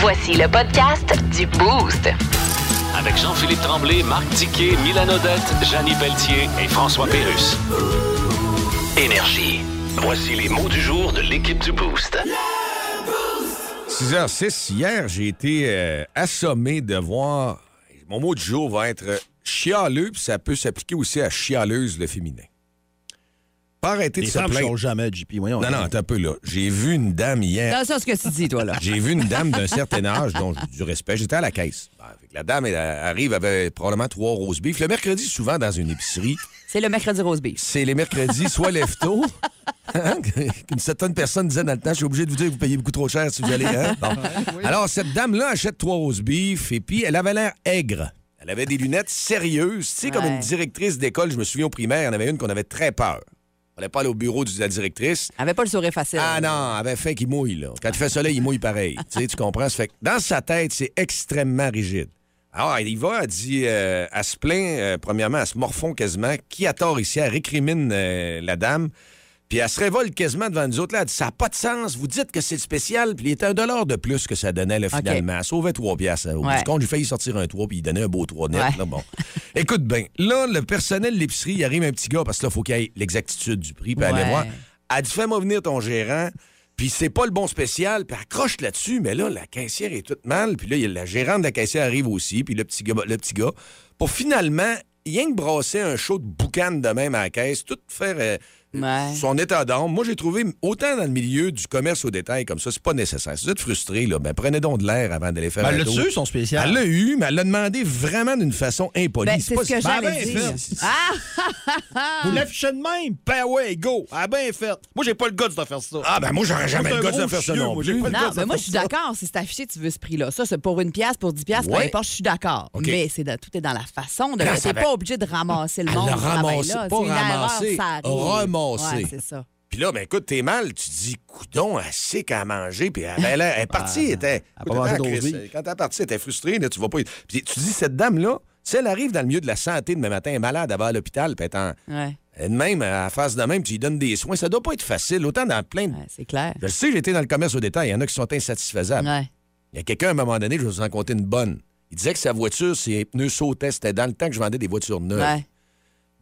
Voici le podcast du Boost. Avec Jean-Philippe Tremblay, Marc Tiquet, Milan Odette, Janine Pelletier et François Pérus. Énergie. Voici les mots du jour de l'équipe du Boost. 6h06, hier, j'ai été euh, assommé de voir. Mon mot du jour va être chialeux, puis ça peut s'appliquer aussi à chialeuse, le féminin. Pas arrêter de Les se femmes plaindre. jamais, JP. Voyons. Non, non, attends un peu là. J'ai vu une dame hier. C'est ça ce que tu dis, toi, là. J'ai vu une dame d'un certain âge, dont j'ai du respect. J'étais à la caisse. Ben, fait que la dame elle, arrive, avait probablement trois roses beef. Le mercredi, souvent, dans une épicerie, C'est le mercredi rose beef. c'est les mercredis, soit lève-tôt. Hein? Une certaine personne disait dans le temps, je suis obligé de vous dire que vous payez beaucoup trop cher si vous allez. hein? Bon. Alors, cette dame-là achète trois roses beef et puis elle avait l'air aigre. Elle avait des lunettes sérieuses. Tu sais, comme Ouais. une directrice d'école, je me souviens au primaire, il y en avait une qu'on avait très peur. On n'allait pas aller au bureau de la directrice. Elle avait pas le sourire facile. Ah non, elle avait fait qu'il mouille, là. Quand il fait soleil, il mouille pareil. tu sais, tu comprends? Ça fait que dans sa tête, c'est extrêmement rigide. Alors, elle y va, elle dit, euh, elle se plaint, euh, premièrement, elle se morfond quasiment. Qui a tort ici? Elle récrimine euh, la dame. Puis elle se révolte quasiment devant nous autres. Là, elle dit, ça n'a pas de sens. Vous dites que c'est spécial. Puis il était un dollar de plus que ça donnait, là, finalement. Elle sauvait trois piastres. Au bout du compte, j'ai failli sortir un 3, puis il donnait un beau 3 net. Là, bon. Écoute bien, là, le personnel de l'épicerie, il arrive un petit gars, parce que là, il faut qu'il ait l'exactitude du prix, puis aller voir. Elle dit, fais-moi venir ton gérant. Puis c'est pas le bon spécial, puis accroche là-dessus, mais là, la caissière est toute mal. Puis là, y a la gérante de la caissière arrive aussi, puis le petit gars, le petit gars pour finalement, rien que brasser un show de boucan de même à la caisse, tout faire euh, Ouais. son état d'âme. Moi, j'ai trouvé, autant dans le milieu du commerce au détail comme ça, c'est pas nécessaire. Si vous êtes frustré, là, ben, prenez donc de l'air avant d'aller faire Ben, un elle l'a tour. su, son spécial. Elle l'a eu, mais elle l'a demandé vraiment d'une façon impolie. Ben, c'est pas- ce que j'allais ben, dire. fait. Ah! Vous l'affichez de même? Ben ouais, go. Ah ben fait. Moi, j'ai pas le goût de faire ça. Ah, ben moi, j'aurais jamais le goût de faire ça non plus. le Non, mais moi, je suis d'accord si c'est affiché, tu veux ce prix-là. Ça, c'est pour une pièce, pour 10 pièces, peu importe, je suis d'accord. OK. Mais c'est tout est dans la façon de le T'es pas obligé de ramasser le Elle monde. l'a là. pas C'est Ouais, c'est ça. Puis là, ben écoute, t'es mal. Tu te dis, coudon, elle sait qu'à manger. Puis elle, elle, elle est partie, elle était. elle Écoute, Chris. Quand elle est partie, elle était frustrée. Là, tu vas pas. Puis tu dis, cette dame-là, si elle arrive dans le milieu de la santé demain matin, elle est malade, elle va à l'hôpital, puis elle Ouais, elle-même, à face de même, tu lui donnes des soins. Ça doit pas être facile. Autant dans plein de. ouais, c'est clair. Je sais, j'étais dans le commerce au détail. Il y en a qui sont insatisfaisables. Ouais. Il y a quelqu'un, à un moment donné, je vais vous en compter une bonne. Il disait que sa voiture, ses pneus sautaient. C'était dans le temps que je vendais des voitures neuves. Ouais.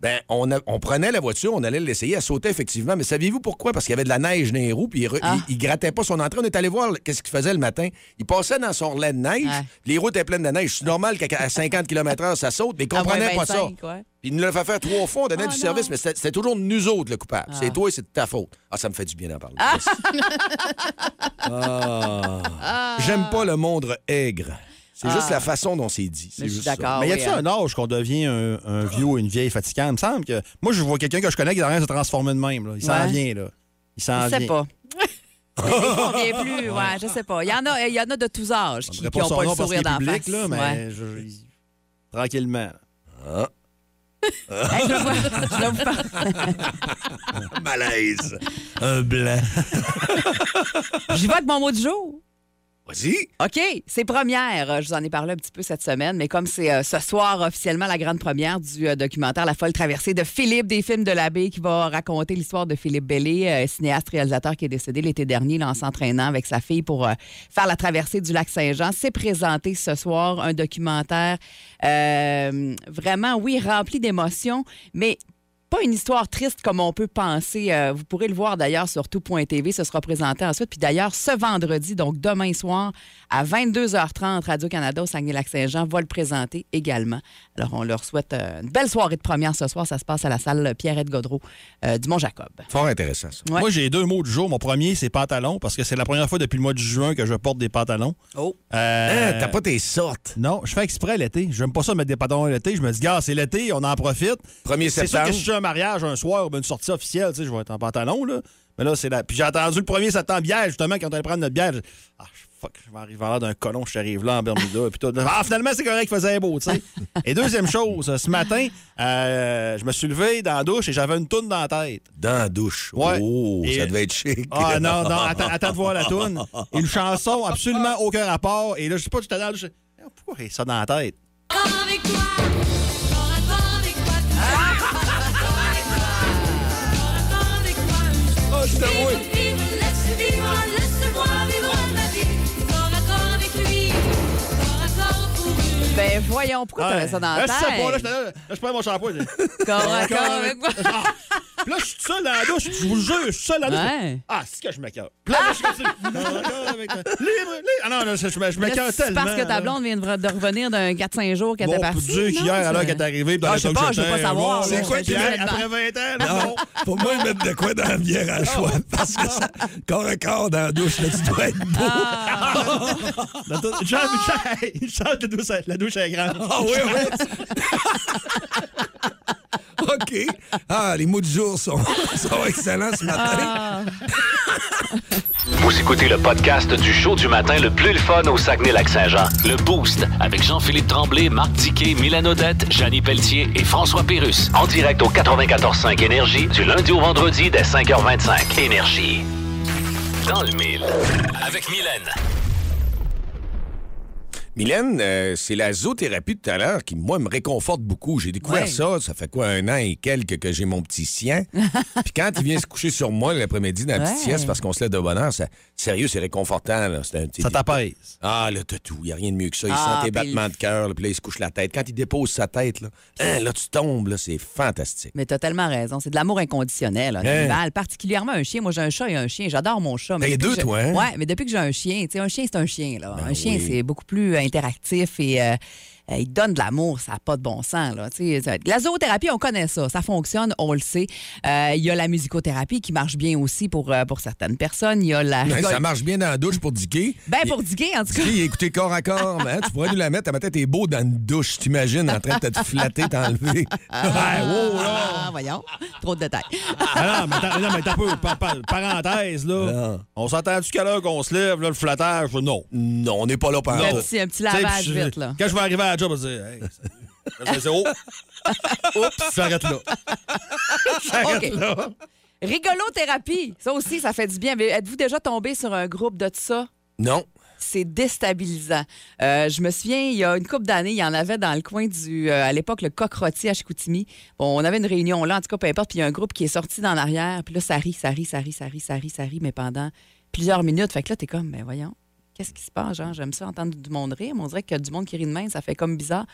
Ben, on, a- on prenait la voiture, on allait l'essayer, elle sautait effectivement. Mais saviez-vous pourquoi? Parce qu'il y avait de la neige dans les roues, puis il, re- Ah. il- il grattait pas son entrée. On est allé voir qu'est-ce qu'il faisait le matin. Il passait dans son relais de neige, Ouais. les routes étaient pleines de neige. C'est normal qu'à 50 km/h, ça saute, mais il moins comprenait pas ça. 25, ouais. Puis il nous l'a fait faire trois fois, on donnait Oh, du non. service, mais c'était toujours nous autres le coupable. C'est toi et c'est de ta faute. Ah, ça me fait du bien d'en parler. Ah. J'aime pas le monde aigre. C'est juste la façon dont c'est dit. C'est Mais je suis juste ça. d'accord. Mais y oui, a-tu hein. un âge qu'on devient un, un vieux ou une vieille fatigante? Il me semble que. Moi, je vois quelqu'un que je connais qui est en train de se transformer de même. Là. Il s'en Ouais. vient, là. Il s'en Je vient. sais pas. On vient plus, ouais, je sais pas. Il y en a, il y en a de tous âges Je qui n'ont son pas le sourire d'en public, face. là, mais Ouais. je- il- tranquillement. Hey, je vous- je vous faire- Malaise. Un blanc. J'y vais avec mon mot du jour. Vas-y. OK, c'est première. Euh, Je vous en ai parlé un petit peu cette semaine, mais comme c'est euh, ce soir officiellement la grande première du euh, documentaire La folle traversée de Philippe des films de l'abbé qui va raconter l'histoire de Philippe Bellé, cinéaste réalisateur qui est décédé l'été dernier là, en s'entraînant avec sa fille pour faire la traversée du lac Saint-Jean. C'est présenté ce soir un documentaire vraiment, oui, rempli d'émotions, mais pas une histoire triste comme on peut penser. Euh, vous pourrez le voir d'ailleurs sur tout.tv. Ce sera présenté ensuite. Puis d'ailleurs, ce vendredi, donc demain soir, à 22h30, Radio-Canada au Saguenay-Lac-Saint-Jean va le présenter également. Alors, on leur souhaite euh, une belle soirée de première ce soir. Ça se passe à la salle Pierrette Godreau euh, du Mont-Jacob. Fort intéressant, ça. Ouais. Moi, j'ai deux mots du jour. Mon premier, c'est pantalon, parce que c'est la première fois depuis le mois de juin que je porte des pantalons. Oh. Euh, Hein, T'as pas tes sortes. Non, je fais exprès l'été. J'aime pas ça mettre des pantalons l'été. Je me dis, gars, c'est l'été, on en profite. 1er C'est sûr septembre. Un mariage un soir ou une sortie officielle, tu sais, je vais être en pantalon, là. Mais là, c'est là. Puis j'ai attendu le 1er septembre bière, justement, quand on allait prendre notre bière. j'ai- Ah, fuck, je vais arriver à l'air d'un colon, je arrive là en Bermuda. puis tout. Ah, finalement, c'est correct qu'il faisait beau, tu sais. Et deuxième chose, ce matin, euh, je me suis levé dans la douche et j'avais une toune dans la tête. Dans la douche? Ouais. Oh, Et- ça devait être chic. Ah non, non, attends, attends de voir la toune. Une chanson absolument aucun rapport. Et là, je sais pas, j'étais dans la douche. je- Pourquoi il a ça dans la tête? avec toi. Toi. Ah, Ben voyons, pourquoi t'avais ça dans la Là, tête? je sais pas, là, j'étais là, je prends mon shampoing. je- Corps à corps avec moi. Ah! Puis là, je suis seul dans la douche, je vous le jure, je suis seul dans la douche. Ouais. Ah, c'est que je m'écœure. Puis là, je continue. Avec- Libre, libre. Ah non, non, je, je, je m'écœure tellement. parce que ta blonde vient de de revenir d'un 4-5 jours qu'elle était partie. Dieu, non, qu'hier, alors qu'elle est arrivée, dans Ah, la je sais pas, je veux pas savoir, C'est quoi je qui te fait- dis Après 20 ans, là, Non, pour moi, ils mettent de quoi dans la bière à choix. Parce que ça, corps à corps dans la douche, là, tu dois être beau. Ah, Jean, Jean, Jean, la douche, douche grande. Ah oui, oui. OK. Ah, les mots du jour sont, sont excellents ce matin. ah. Vous écoutez le podcast du show du matin le plus le fun au Saguenay-Lac-Saint-Jean. Le Boost avec Jean-Philippe Tremblay, Marc Tiquet, Milan Odette, Janine Pelletier et François Pérus. En direct au 94.5 Énergie du lundi au vendredi dès 5h25. Énergie. Dans le mille. Avec Mylène. Mylène, euh, c'est la zoothérapie de tout à l'heure qui, moi, me réconforte beaucoup. J'ai découvert Ouais. ça, ça fait quoi, un an et quelques que j'ai mon petit sien. Puis quand il vient se coucher sur moi l'après-midi dans la petite sieste parce qu'on se lève de bonne heure, ça, sérieux, c'est réconfortant. Là. C'est un petit- Ça t'apaise. Ah, là, t'as tout. Il n'y a rien de mieux que ça. Il Ah, sent tes battements de cœur, là, puis là, il se couche la tête. Quand il dépose sa tête, là, hein, là tu tombes, là, c'est fantastique. Mais t'as tellement raison. C'est de l'amour inconditionnel, un Hein? animal, particulièrement un chien. Moi, j'ai un chat et un chien. J'adore mon chat. mais T'as deux, je- toi, hein? Ouais, mais depuis que j'ai un chien, tu sais, un chien, c'est un chien, là. un chien, oui. c'est beaucoup plus interactif et euh, il donne de l'amour. Ça n'a pas de bon sens, là. Tu sais, ça- La zoothérapie, on connaît ça. Ça fonctionne, on le sait. Euh, Il y a la musicothérapie qui marche bien aussi pour, euh, pour certaines personnes. Il y a la. Ça marche bien dans la douche pour Dicky. Ben, pour diguer, en tout cas. Dicky, écouté corps à corps. hein, tu pourrais nous la mettre. Ta tête est beau dans une douche. T'imagines en train de te flatter, t'enlever. Ah, wow, là. ah, voyons. Trop de détails. Ah non, mais attends, non, mais t'as peu, pa- pa- parenthèse, là. Non. On s'entend-tu qu'à l'heure qu'on se lève, là, le flattage, non. Non, on n'est pas là par Un petit, un petit lavage vite, là. Quand je vais arriver à la job, dire, hey. Oups, j'arrête là. J'arrête OK. là. Rigolothérapie, ça aussi, ça fait du bien. Mais Êtes-vous déjà tombé sur un groupe de ça? Non. C'est déstabilisant. Euh, je me souviens, il y a une couple d'années, il y en avait dans le coin du, euh, à l'époque, le coq rôti à Chicoutimi. Bon, on avait une réunion là, en tout cas, peu importe, puis il y a un groupe qui est sorti dans l'arrière, puis là, ça rit, ça rit, ça rit, ça rit, ça rit, ça rit, mais pendant plusieurs minutes. Fait que là, t'es comme, ben voyons, qu'est-ce qui se passe, genre, j'aime ça entendre du monde rire, mais on dirait a du monde qui rit de même, ça fait comme bizarre.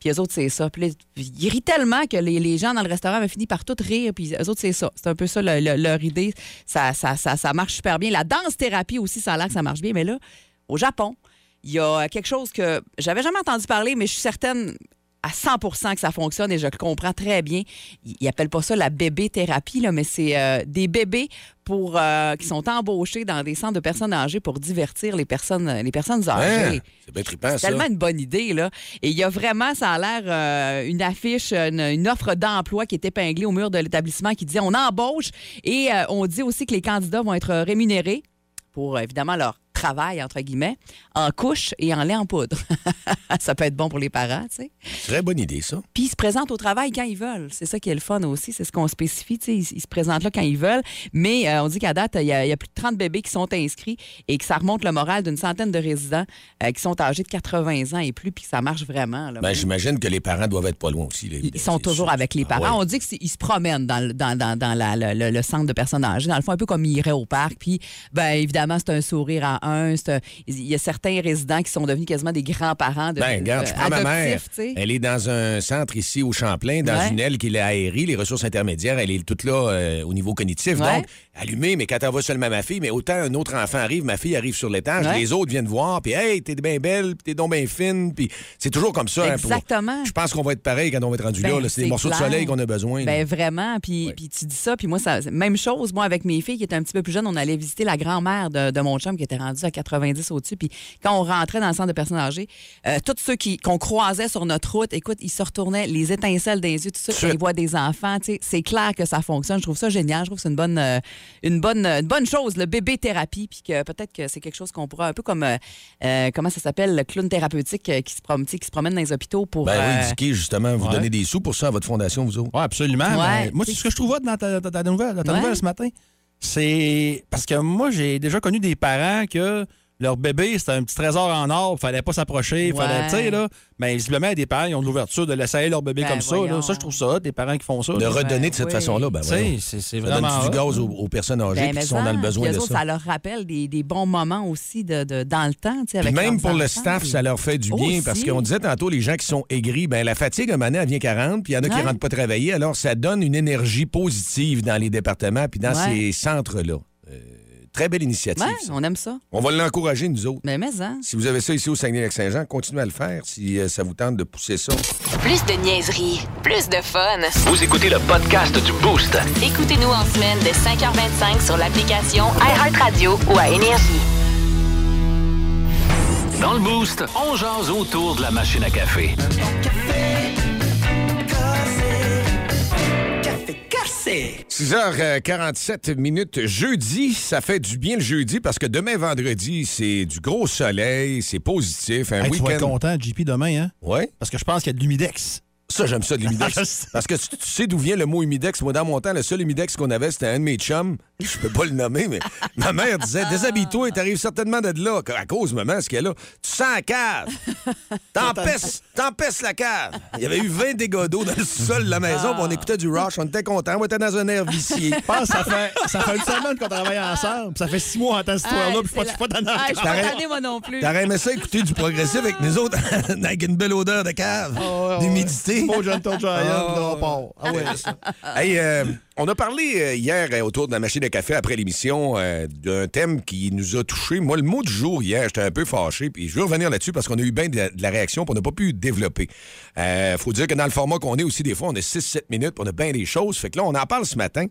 Puis eux autres, c'est ça. Puis là, ils rient tellement que les, les gens dans le restaurant avaient fini par tout rire. Puis eux autres, c'est ça. C'est un peu ça le- le- leur idée. Ça, ça, ça, ça marche super bien. La danse-thérapie aussi, ça a l'air que ça marche bien. Mais là, au Japon, il y a quelque chose que j'avais jamais entendu parler, mais je suis certaine à 100% que ça fonctionne et je le comprends très bien. Ils appellent pas ça la bébé-thérapie, là, mais c'est euh, des bébés pour, euh, qui sont embauchés dans des centres de personnes âgées pour divertir les personnes, les personnes âgées. C'est bien trippant, C'est ça. tellement une bonne idée, là. Et il y a vraiment, ça a l'air, euh, une affiche, une, une offre d'emploi qui est épinglée au mur de l'établissement qui dit on embauche et on dit aussi que les candidats vont être rémunérés pour, évidemment, leur travail, entre guillemets, en couche et en lait en poudre. ça peut être bon pour les parents, tu sais. Très bonne idée, ça. Puis ils se présentent au travail quand ils veulent. C'est ça qui est le fun aussi. C'est ce qu'on spécifie, tu sais. Ils, se présentent là quand ils veulent. Mais euh, on dit qu'à date, il y, a plus de 30 bébés qui sont inscrits et que ça remonte le moral d'une centaine de résidents euh, qui sont âgés de 80 ans et plus, puis que ça marche vraiment. Ben, J'imagine que les parents doivent être pas loin aussi. Ils sont toujours avec les ah parents. On dit qu'ils se promènent dans, le, dans, dans, le, centre de personnes âgées. Dans le fond, un peu comme ils iraient au parc. Puis, ben, évidemment, c'est un sourire en, il y a certains résidents qui sont devenus quasiment des grands-parents de Ben, regarde, je prends ma mère. Elle est dans un centre ici au Champlain, dans une aile qui est aérie, les ressources intermédiaires, elle est toute là euh, au niveau cognitif. Donc, allumée, mais quand elle va seulement ma fille, mais autant un autre enfant arrive, ma fille arrive sur l'étage, les autres viennent voir, puis hey, t'es bien belle, puis t'es donc bien fine, puis c'est toujours comme ça. Hein, Exactement. Je pense qu'on va être pareil quand on va être rendu ben, là. C'est des morceaux de soleil qu'on a besoin. Ben, vraiment. Puis, puis tu dis ça, puis moi, ça, même chose. Moi, avec mes filles qui étaient un petit peu plus jeunes, on allait visiter la grand-mère de, de mon chum qui était rendue à 90 au-dessus, puis quand on rentrait dans le centre de personnes âgées, euh, tous ceux qui, qu'on croisait sur notre route, écoute, ils se retournaient, les étincelles dans les yeux, tout ça, quand ils voient des enfants, c'est clair que ça fonctionne. Je trouve ça génial, je trouve que c'est une bonne, euh, une bonne, une bonne chose, le bébé thérapie, puis que peut-être que c'est quelque chose qu'on pourra, un peu comme, euh, comment ça s'appelle, le clown thérapeutique qui se, prom- qui se promène dans les hôpitaux pour... Ben euh, oui, Dicky, justement, vous ouais. donnez des sous pour ça à votre fondation, vous autres. Oui, absolument. Ouais. mais moi, c'est ce que je trouve dans ta, ta- ta nouvelle, dans ta Ouais. nouvelle ce matin. C'est parce que moi, j'ai déjà connu des parents que leur bébé, c'était un petit trésor en or, fallait pas s'approcher, fallait, Ouais. tu sais, là. Mais visiblement, il y a des parents, ils ont de l'ouverture de laisser aller leur bébé Ben, comme ça, là. Ça, je trouve ça hot, des parents qui font ça. De là. redonner de cette oui. façon-là, ben voyons. c'est c'est Ça vraiment. donne du hot. gaz aux, aux personnes âgées Ben, qui sont dans ça, le besoin de autres, ça. ça leur rappelle des, des bons moments aussi de, de- dans le temps. tu sais, Puis avec même pour le staff, ça leur fait du bien Aussi. parce qu'on disait tantôt, les gens qui sont aigris, ben la fatigue, à un moment donné, elle vient 40, puis il y en a qui ne rentrent pas travailler. Alors, ça donne une énergie positive dans les départements puis dans Ouais. ces centres-là. Euh, très belle initiative. Ouais, ça. on aime ça. On va l'encourager, nous autres. Mais, mais, hein. Si vous avez ça ici au Saguenay-Lac-Saint-Jean, continuez à le faire si euh, ça vous tente de pousser ça. Plus de niaiserie, plus de fun. Vous écoutez le podcast du Boost. Écoutez-nous en semaine de 5h25 sur l'application iHeartRadio ou à Énergie. Dans le Boost, on jase autour de la machine à café. 6h47 minutes jeudi, ça fait du bien le jeudi parce que demain vendredi, c'est du gros soleil, c'est positif, un Hey, tu vas être week-end. content, JP, demain, hein? Ouais. Parce que je pense qu'il y a de l'humidex. Ça, j'aime ça de l'humidex. Sais. Parce que tu, tu sais d'où vient le mot humidex. Moi, dans mon temps, le seul humidex qu'on avait, c'était un de mes chums. Je peux pas le nommer, mais ma mère disait Déshabille-toi, t'arrives certainement de là. À cause, maman, ce qu'elle a. Tu sens la cave. T'empesses la cave. Il y avait eu 20 dégâts d'eau dans le sol de la maison, puis on écoutait du Rush. On était contents. On était dans un air vicié. Je pense que ça fait, ça fait une semaine qu'on travaille ensemble. Ça fait six mois en temps cette histoire-là. puis Je suis pas- je suis pas tanné Ah, je suis encore. pas T'aurais- tannée, moi non plus. T'aurais aimé ça écouter du progressif avec nous autres, avec une belle odeur de cave, d'humidité. Beau Gentle Giant, Ah, là, on part. Ah ouais. Hey, euh, on a parlé euh, hier euh, autour de la machine à café après l'émission euh, d'un thème qui nous a touchés. Moi, le mot du jour hier, j'étais un peu fâché, puis je veux revenir là-dessus parce qu'on a eu bien de, la- de la réaction, puis on n'a pas pu développer. Euh, faut dire que dans le format qu'on est aussi, des fois, on a 6-7 minutes, puis on a bien des choses. Fait que là, on en parle ce matin.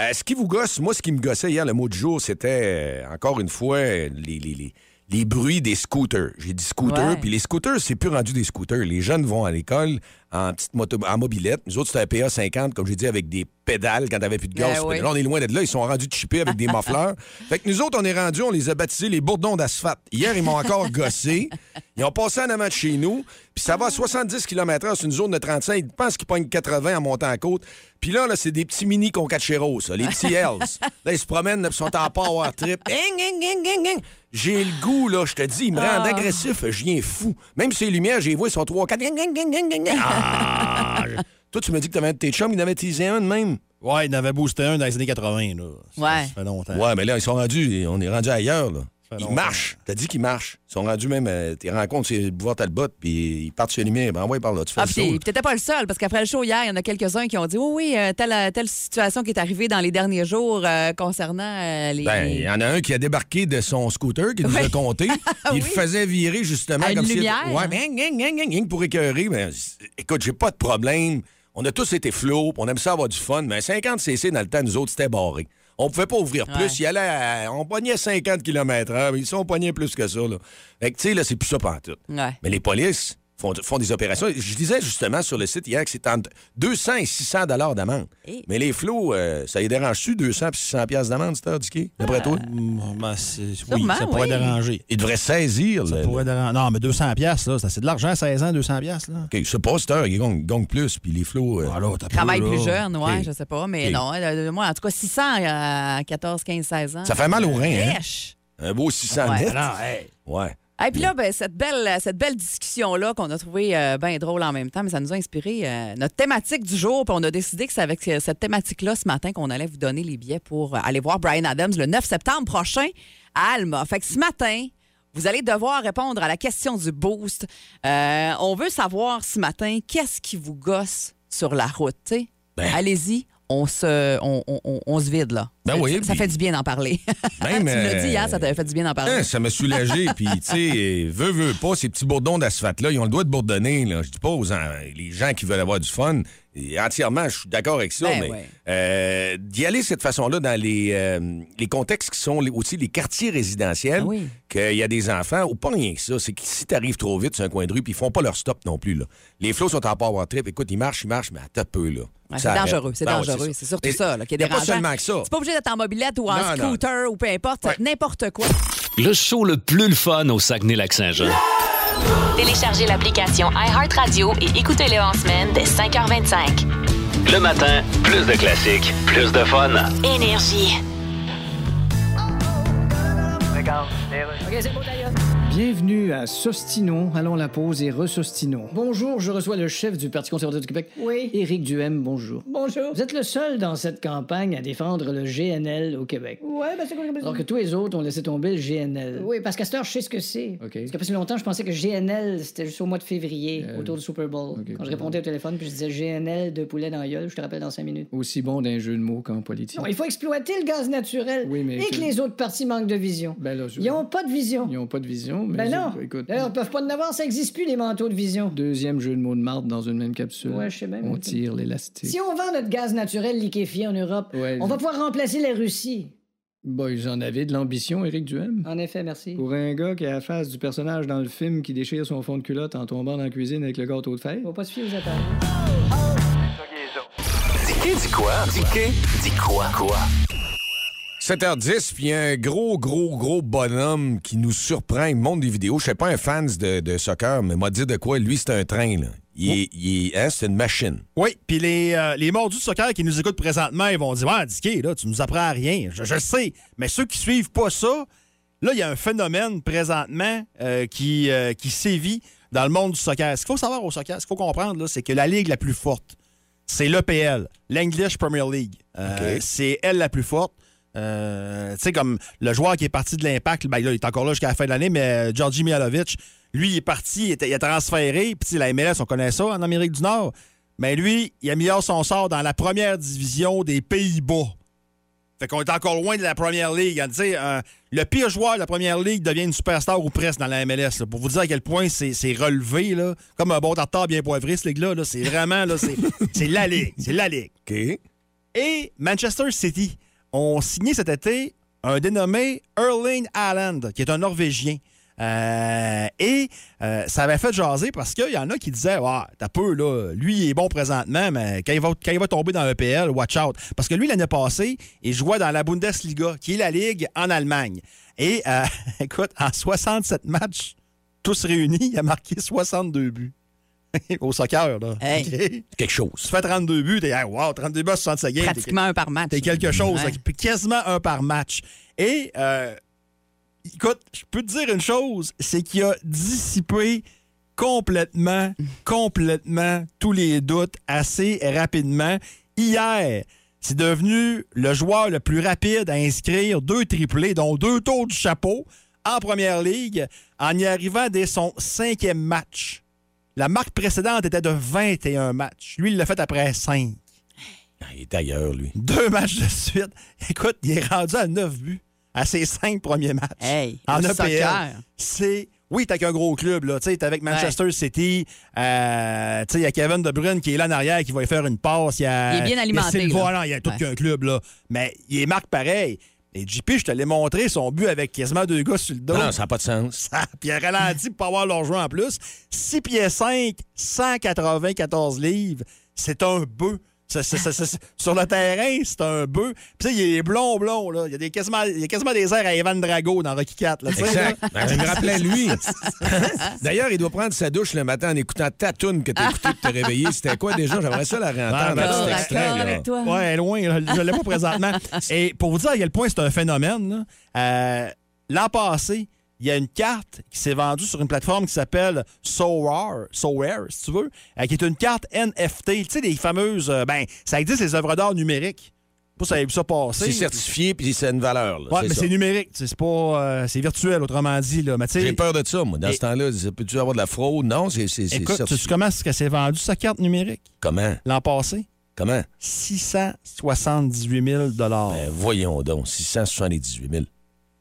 Euh, ce qui vous gosse, moi, ce qui me gossait hier, le mot du jour, c'était, euh, encore une fois, les, les- les- les bruits des scooters. J'ai dit scooters, puis les scooters, c'est plus rendu des scooters. Les jeunes vont à l'école en petite moto, en mobilette. Nous autres, c'était un PA 50, comme j'ai dit, avec des pédales quand t'avais plus de gaz. Ben oui. Là, on est loin d'être là. Ils sont rendus chippés avec des muffleurs. fait que nous autres, on est rendus, on les a baptisés les bourdons d'asphalte. Hier, ils m'ont encore gossé. Ils ont passé en avant de chez nous. Puis ça va à 70 km/h. C'est une zone de 35. Ils pensent qu'ils pognent 80 en montant en côte. Puis là, là c'est des petits mini concacheros, ça, les petits Hells. là, ils se promènent, ils sont en power trip. Ging, ging, ging, ging, ging. J'ai le goût, là, je te dis, ils me rendent agressif, je viens fou. Même si les lumières, j'ai vois, ils sont 3, 4. Toi, tu me dis que t'avais un de tes chums, il en avait teasé un de même. Ouais, il en avait boosté un dans les années 80. Là. Ça, Ouais. Ça fait longtemps. Ouais, mais là, ils sont rendus, on est rendus ailleurs, là. Ils marchent. T'as dit qu'ils marchent. Ils sont rendus même, euh, tes rencontres, c'est le boulevard Talbot, puis ils partent sur les lumières. Ben, ouais, par là, tu fais Ah, le t'étais pas le seul, parce qu'après le show hier, il y en a quelques-uns qui ont dit Oui, oui, euh, telle, telle situation qui est arrivée dans les derniers jours euh, concernant euh, les. Ben, il y en a un qui a débarqué de son scooter, qui nous a compté. Il le faisait virer, justement. À comme s'il- lumière. Ouais, gang, gang, gang, pour écœurer. Ben, c- écoute, j'ai pas de problème. On a tous été flots, on aime ça avoir du fun. Mais 50 CC, dans le temps, nous autres, c'était barré. On pouvait pas ouvrir plus. Ouais. Il allait à- on pognait 50 km/h. mais Ils sont pognés plus que ça. Là. Fait que, tu sais, là, c'est plus ça pantoute. Ouais. Mais les polices font, font des opérations. Je disais justement sur le site hier que c'est entre 200 et 600 dollars d'amende. Hey. Mais les flots, euh, ça les dérange-tu, 200 et 600 piastres d'amende, c'est d'après toi? Mm, ben, c'est- oui, Sûrement, ça pourrait oui. déranger. Ils devraient saisir. Ça le- pourrait déranger. Non, mais 200 pièces là, ça, c'est de l'argent, 16 ans, 200 pièces là. OK, ce pasteur, il gagne, gagne plus, puis les flots... euh, Ah, là, t'as peu, Travaille là. plus jeune, ouais, Ok. je sais pas. Mais non, euh, moi, en tout cas, 600 à 14, 15, 16 ans. Ça fait mal aux reins, hein? Un beau 600 Ouais. net. Non, hey. Ouais. Et puis là, ben, cette belle, cette belle discussion-là qu'on a trouvée bien drôle en même temps, mais ça nous a inspiré euh, notre thématique du jour. Puis on a décidé que c'est avec euh, cette thématique-là ce matin qu'on allait vous donner les billets pour euh, aller voir Brian Adams le 9 septembre prochain à Alma. Fait que ce matin, vous allez devoir répondre à la question du boost. Euh, on veut savoir ce matin qu'est-ce qui vous gosse sur la route. Ben. Allez-y, on se, on, on- on- on se vide là. Ben ça, oui, ça puis- fait du bien d'en parler. Même, tu me l'as dit hier, ça t'avait fait du bien d'en parler. Hein, ça m'a soulagé. Puis, tu sais, veux, veux pas, ces petits bourdons d'asphalte-là, ils ont le droit de bourdonner. Je dis pas aux les gens qui veulent avoir du fun. Et entièrement, je suis d'accord avec ça, Ben mais ouais. euh, d'y aller de cette façon-là dans les, euh, les contextes qui sont les- aussi les quartiers résidentiels, Ah oui. qu'il y a des enfants, ou pas rien que ça, c'est que si t'arrives trop vite sur un coin de rue, puis ils font pas leur stop non plus. Là. Les flots sont en power trip. Écoute, ils marchent, ils marchent, mais à peu, là. Ouais, c'est dangereux, c'est Ben dangereux. C'est surtout Et ça là, qui est y a pas seulement que ça. C'est pas obligé d'être en mobilette ou en Non, non. scooter ou peu importe, Ouais. n'importe quoi. Le show le plus le fun au Saguenay-Lac-Saint-Jean. Téléchargez l'application iHeartRadio et écoutez-le en semaine dès 5h25. Le matin, plus de classiques, plus de fun. Énergie. Bienvenue à Sostino. Allons la pause et resostinons. Bonjour, je reçois le chef du Parti conservateur du Québec. Oui. Éric Duhem, bonjour. Bonjour. Vous êtes le seul dans cette campagne à défendre le GNL au Québec. Oui, ben c'est quoi Alors que tous les autres ont laissé tomber le GNL. Oui, parce qu'à cette heure, je sais ce que c'est. OK. Parce que depuis longtemps, je pensais que GNL, c'était juste au mois de février, autour du Super Bowl. Quand je répondais au téléphone, puis je disais GNL de poulet dans la gueule, je te rappelle dans cinq minutes. Aussi bon d'un jeu de mots qu'en politique. Non, il faut exploiter le gaz naturel. Oui, mais. Et que les autres partis manquent de vision. Ben là, Ils ont pas de vision. Ils ont pas de vision, mais. Ben non. Écoute. D'ailleurs, ils peuvent pas en avoir, ça existe plus, les manteaux de vision. Deuxième jeu de mots de marde dans une même capsule. Ouais, je sais bien. On tire l'élastique. Si on vend notre gaz naturel liquéfié en Europe, on va pouvoir remplacer la Russie. Bah, ils en avaient de l'ambition, Éric Duhem. En effet, merci. Pour un gars qui a la face du personnage dans le film qui déchire son fond de culotte en tombant dans la cuisine avec le gâteau de fête. Faut pas se fier aux apparences. Dis dis quoi? Dis dis quoi? Quoi? 7h10, puis il y a un gros, gros, gros bonhomme qui nous surprend. Il me montre des vidéos. Je suis pas un fan de, de soccer, mais m'a dit de quoi. Lui, c'est un train, là. Il hein, c'est une machine. Oui, puis les, euh, les mordus de soccer qui nous écoutent présentement, ils vont dire Ouais, Dicky, là, tu nous apprends à rien. Je, sais. Mais ceux qui suivent pas ça, là, il y a un phénomène présentement euh, qui, euh, qui sévit dans le monde du soccer. Ce qu'il faut savoir au soccer, ce qu'il faut comprendre, là, c'est que la ligue la plus forte, c'est l'EPL, l'English Premier League. Euh. C'est elle la plus forte. Euh, tu sais, comme le joueur qui est parti de l'Impact, ben, là, il est encore là jusqu'à la fin de l'année, mais euh, Georgi Mihalovic, lui, il est parti, il, était- il a transféré, puis la MLS, on connaît ça en Amérique du Nord. Mais lui, il améliore son sort dans la première division des Pays-Bas. Fait qu'on est encore loin de la Première Ligue. un- le pire joueur de la Première Ligue devient une superstar ou presque dans la MLS. là. pour vous dire à quel point c'est relevé, là, comme un bon tartare bien poivré, ce ligue-là. là. c'est vraiment, là, c'est la Ligue. C'est la Ligue. Et Manchester City ont signé cet été un dénommé Erling Haaland, qui est un Norvégien. Euh, et euh, ça avait fait jaser parce qu'il y en a qui disaient Ah, t'as peu, là, lui, il est bon présentement, mais quand il va, tomber dans l'EPL, watch out. Parce que lui, l'année passée, il jouait dans la Bundesliga, qui est la ligue en Allemagne. Et euh, écoute, en 67 matchs, tous réunis, il a marqué 62 buts. Au soccer, là. Hey. Quelque chose. Tu fais 32 buts, t'es, hey, wow, 32 buts à 65 games. Pratiquement un par match. T'es quelque chose, Ouais. là, quasiment un par match. Et, euh, écoute, je peux te dire une chose, c'est qu'il a dissipé complètement, complètement tous les doutes assez rapidement. Hier, c'est devenu le joueur le plus rapide à inscrire deux triplés, dont deux tours du chapeau en première ligue, en y arrivant dès son cinquième match. La marque précédente était de 21 matchs. Lui, il l'a fait après 5 Ah, Il est ailleurs, lui. deux matchs de suite. Écoute, il est rendu à 9 buts à ses cinq premiers matchs. Hey, en EPL. C'est. Oui, t'es avec un gros club, là. Tu sais, t'es avec Manchester City. Euh, tu sais, il y a Kevin De Bruyne qui est là en arrière, qui va y faire une passe. Il, y a, Il est bien alimenté, Il y a là. y a tout Ouais. qu'un club, là. Mais il est marque pareil. Et JP, je te l'ai montré, son but avec quasiment deux gars sur le dos. Non, non, ça n'a pas de sens. Ça, Puis il a ralenti pour pas avoir leur joueur en plus. 6 pieds 5, 194 livres. C'est un bœuf. Sur le terrain, c'est un bœuf. Puis tu sais, il est blond, blond. Là. Il, y a des, quasiment, il y a quasiment des airs à Evan Drago dans Rocky 4. Là, Exact. là. Ben, je me rappelais lui. D'ailleurs, il doit prendre sa douche le matin en écoutant ta toune que t'as écoutée pour te réveiller. C'était quoi déjà? J'aimerais ça la réentendre. Ah, un petit ben, extrait, D'accord là. avec toi. Ouais, loin, là, je l'ai pas présentement. Et pour vous dire à quel point c'est un phénomène, euh, l'an passé, il y a une carte qui s'est vendue sur une plateforme qui s'appelle SoRare, SoRare, si tu veux, euh, qui est une carte NFT. Tu sais, les fameuses. euh, ben, ça existe les œuvres d'art numériques. Pas ça avait vu ça passer. C'est certifié puis c'est une valeur. là. Ouais, mais c'est numérique. C'est pas. euh, c'est virtuel, autrement dit. Là. J'ai peur de ça, moi. Dans Et- ce temps-là, ça peut-tu avoir de la fraude? Non, c'est Écoute, tu certifié. sais comment est-ce que c'est vendu, sa carte numérique, Comment? l'an passé? Comment? 678 000 Ben, voyons donc, 678 000.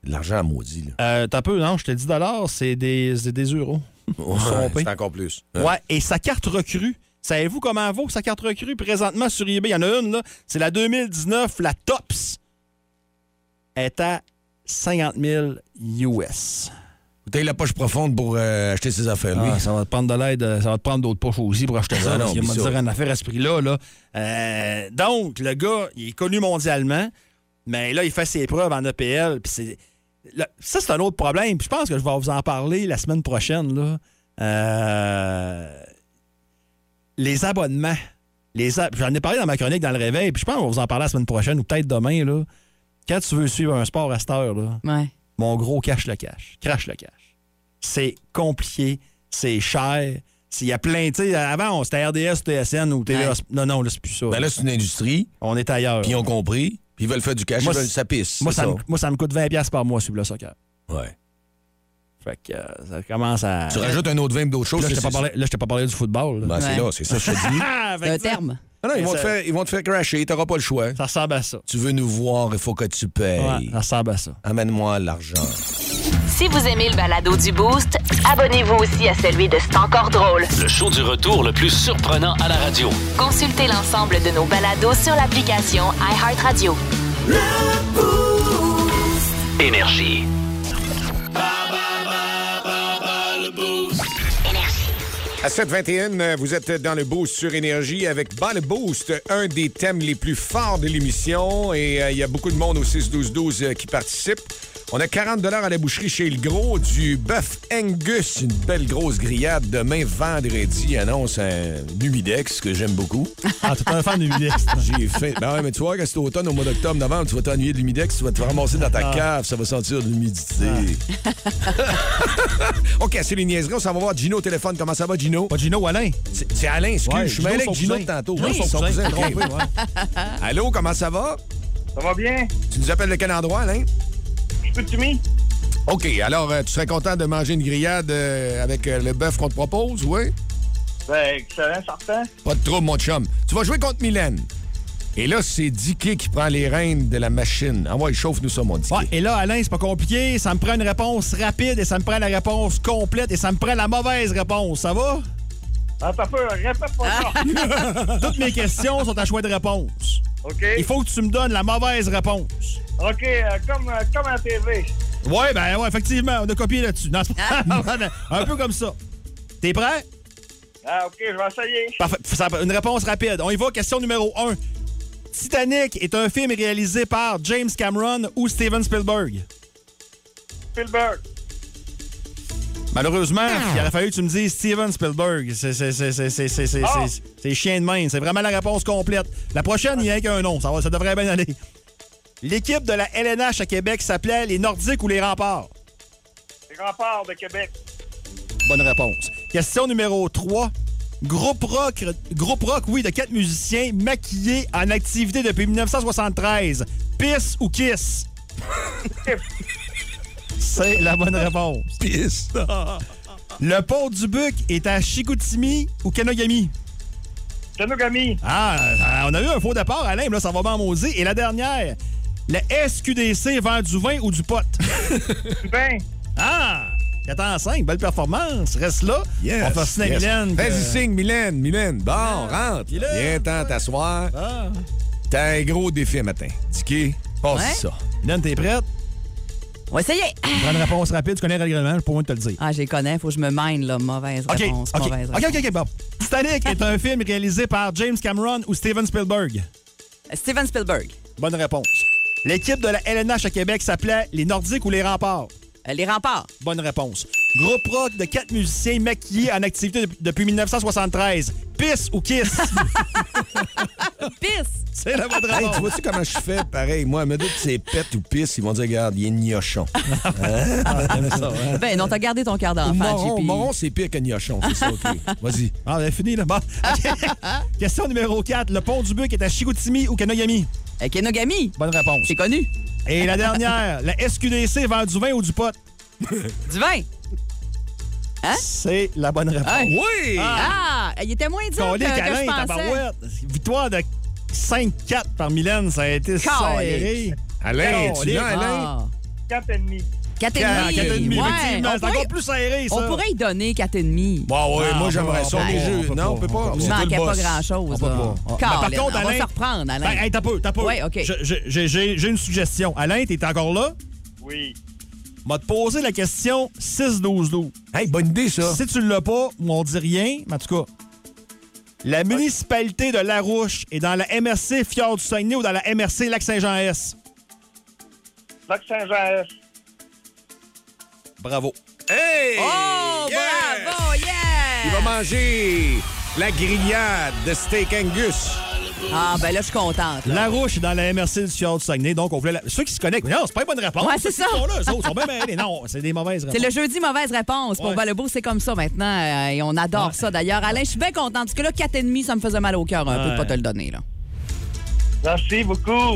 De l'argent maudit, là. Euh, T'as peu, non? Je te dis dollars, c'est des, c'est des euros. Ouais, c'est encore plus. Ouais, et sa carte recrue. Savez-vous comment elle vaut sa carte recrue présentement sur eBay? Il y en a une, là. C'est la 2019, la TOPS. Elle est à 50 000 US. T'as la poche profonde pour euh, acheter ses affaires, lui. Ah, ça va te prendre de l'aide, euh, ça va te prendre d'autres poches aussi pour acheter ça. non, parce qu'il oublie va ça. dire une affaire à ce prix-là. Là. Euh, donc, le gars, il est connu mondialement, mais là, il fait ses preuves en EPL. puis c'est- ça, c'est un autre problème. Puis je pense que je vais vous en parler la semaine prochaine. Là. Euh, les abonnements. Les ab- J'en ai parlé dans ma chronique dans le réveil, puis je pense qu'on va vous en parler la semaine prochaine ou peut-être demain. Là. Quand tu veux suivre un sport à cette heure, là, Ouais. Mon gros cache le cache. Crache le cache. C'est compliqué, c'est cher. Il y a plein, tu sais, avant, on- c'était RDS, TSN ou TVA. Ouais. Non, non, là, c'est plus ça. Ben là, c'est une industrie, on est ailleurs. puis ils ont compris, ils veulent faire du cash, Moi, ils veulent ça pisse. moi, ça me, moi, ça me coûte 20$ piastres par mois, suivre le soccer. Ouais. Fait que euh, ça commence à. Tu rajoutes un autre vin d'autres choses. Là, je t'ai pas, parlé- là, je t'ai pas parlé du football. là. Ben, c'est là, c'est ça que je te dis. Ah, C'est un terme. Ah non, ils, vont te faire, ils vont te faire crasher, t'auras pas le choix. Ça ressemble à ça. Tu veux nous voir, il faut que tu payes. Ouais, ça ressemble à ça. Amène-moi l'argent. Si vous aimez le balado du Boost, abonnez-vous aussi à celui de C'est encore drôle. Le show du retour le plus surprenant à la radio. Consultez l'ensemble de nos balados sur l'application iHeartRadio. Énergie. À 7h21, euh, vous êtes dans le Boost sur Énergie avec Bas le Boost, un des thèmes les plus forts de l'émission. Et euh, il y a beaucoup de monde au 6-12-12 euh, qui participe. On a 40 à la boucherie chez Le Gros, du bœuf Angus, une belle grosse grillade. Demain, vendredi, annonce un humidex que j'aime beaucoup. Ah, t'es pas un fan de Humidex. toi. J'ai fait. Ben ouais, mais tu vois, quand c'est automne, au mois d'octobre, novembre, tu vas t'ennuyer de l'humidex, tu vas te ramasser dans ta cave, ça va sentir de l'humidité. OK, c'est les niaiseries. On s'en va voir Gino au téléphone. Comment ça va, Gino? Pas Gino ou Alain? C'est c'est Alain, excuse. Ouais, je suis Gino, mêlé avec Gino de tantôt. Oui, son cousin, cousin, trompé, trompé. ouais. Allô, comment ça va? Ça va bien? Tu nous appelles de quel endroit, Alain? OK, alors, euh, tu serais content de manger une grillade euh, avec euh, le bœuf qu'on te propose, oui? Ben, excellent, certain. Pas de trouble, mon chum. Tu vas jouer contre Mylène. Et là, c'est Dicky qui prend les rênes de la machine. Ah ouais, chauffe-nous ça, mon Dicky. Ouais, et là, Alain, c'est pas compliqué. Ça me prend une réponse rapide et ça me prend la réponse complète et ça me prend la mauvaise réponse. Ça va? Ah, t'as peur, répète pas ça. Toutes mes questions sont à choix de réponse. OK? Il faut que tu me donnes la mauvaise réponse. OK, euh, comme, euh, comme à la TV. Ouais, ben ouais, effectivement, on a copié là-dessus. Non, c'est pas- un peu comme ça. T'es prêt? Ah, OK, je vais essayer. Parfait. Ça- Une réponse rapide. On y va, question numéro 1. Titanic est un film réalisé par James Cameron ou Steven Spielberg? Spielberg. Malheureusement, il aurait fallu que tu me dises Steven Spielberg. C'est c'est- c'est- c'est- c'est- c'est- c'est- Ah! c'est- c'est chien de main. C'est vraiment la réponse complète. La prochaine, il n'y a qu'un nom. Ça, va- ça devrait bien aller. L'équipe de la LNH à Québec s'appelait les Nordiques ou les Remparts? Les remparts de Québec. Bonne réponse. Question numéro 3. Groupe rock, groupe rock, oui, de quatre musiciens maquillés en activité depuis 1973. Piss ou Kiss? C'est la bonne réponse. Pisse. Le pont du Buc est à Chicoutimi ou Kenogami? Kenogami. Ah, euh, on a eu un faux départ, Alain, mais là, ça va bien maudit. Et la dernière, le SQDC vend du vin ou du pot? Ben, Ah! 4 en 5, belle performance. Reste là. Yes, on fait signer à yes. Mylène. que- Vas-y, signe, Mylène, Mylène. Bon, rentre. Viens temps t'asseoir. Ah. T'as un gros défi matin. Dicky, passe Ouais. ça. Mylène, t'es prête? On va essayer. Prends une réponse rapide, tu connais le règlement, pour moi de te le dire. Ah, je les connais. Faut que je me mine, là. Mauvaise réponse. OK, Mauvaise OK, réponse. OK, OK, bon. Titanic est un film réalisé par James Cameron ou Steven Spielberg? Steven Spielberg. Bonne réponse. L'équipe de la LNH à Québec s'appelait les Nordiques ou les Remparts? Euh, les remparts. Bonne réponse. Groupe rock de quatre musiciens maquillés en activité dep- depuis 1973. Piss ou Kiss? Pisse. C'est la bonne Hey, réponse. tu vois-tu comment je fais? Pareil, moi, me dire que c'est pète ou pisse, ils vont dire, regarde, il est gnochon. Ben non, t'as gardé ton cœur Ou d'enfant, moron, JP. moron, c'est pire que gnochon, c'est ça, OK. Vas-y. Ah, ben fini, là. Bon. OK. Question numéro 4. Le pont du Buc est à Chicoutimi ou Kenogami? Euh, Kenogami? Bonne réponse. C'est connu? Et la dernière, la SQDC vend du vin ou du pot? Du vin? C'est la bonne réponse. Hein? Oui! Ah, il était moins dur que, Colique, que je pensais. Victoire de 5-4 par Mylène, ça a été serré. Alain, tu l'as, Alain? Ah. Quatre et demi. Quatre et Quatre demi. et demi, Ouais, effectivement. on C'est pourrait- encore plus serré, ça. On pourrait y donner quatre et demi. Bon, ouais, Ah, moi, on j'aimerais peut ça. pas, Les on jeux. peut Non, on pas, peut pas. on peut Il manquait pas grand-chose. Ah, par contre, on va Alain- se reprendre, Alain. Ben, hey, t'as peu, t'as peu. Ouais, OK. J'ai une suggestion. Alain, t'es encore là? Oui. M'a te poser la question 6-12-12. Hey, bonne idée, ça. Si tu l'as pas, ou on dit rien, mais en tout cas, la municipalité de Larouche est dans la MRC Fjord du Saguenay ou dans la MRC Lac-Saint-Jean-S? Lac Saint-Jean-S. Bravo. Hey! Oh, Yes! bravo, yeah! Il va manger la grillade de steak Angus. Ah, ben là, je suis contente. là. La Rouche est dans la MRC du Fjord du Saguenay, donc on voulait... la- Ceux qui se connectent, non, c'est pas une bonne réponse. Ouais, c'est ça. Ils sont là, eux autres, ils sont bien mêlés. Non, c'est des mauvaises réponses. C'est le jeudi mauvaise réponse. Pour Ouais. C'est comme ça maintenant. euh, et on adore ça d'ailleurs. Alain, je suis bien contente. Parce que là, 4,5, ça me faisait mal au cœur un peu de Ouais. pas te le donner. Là. Merci beaucoup.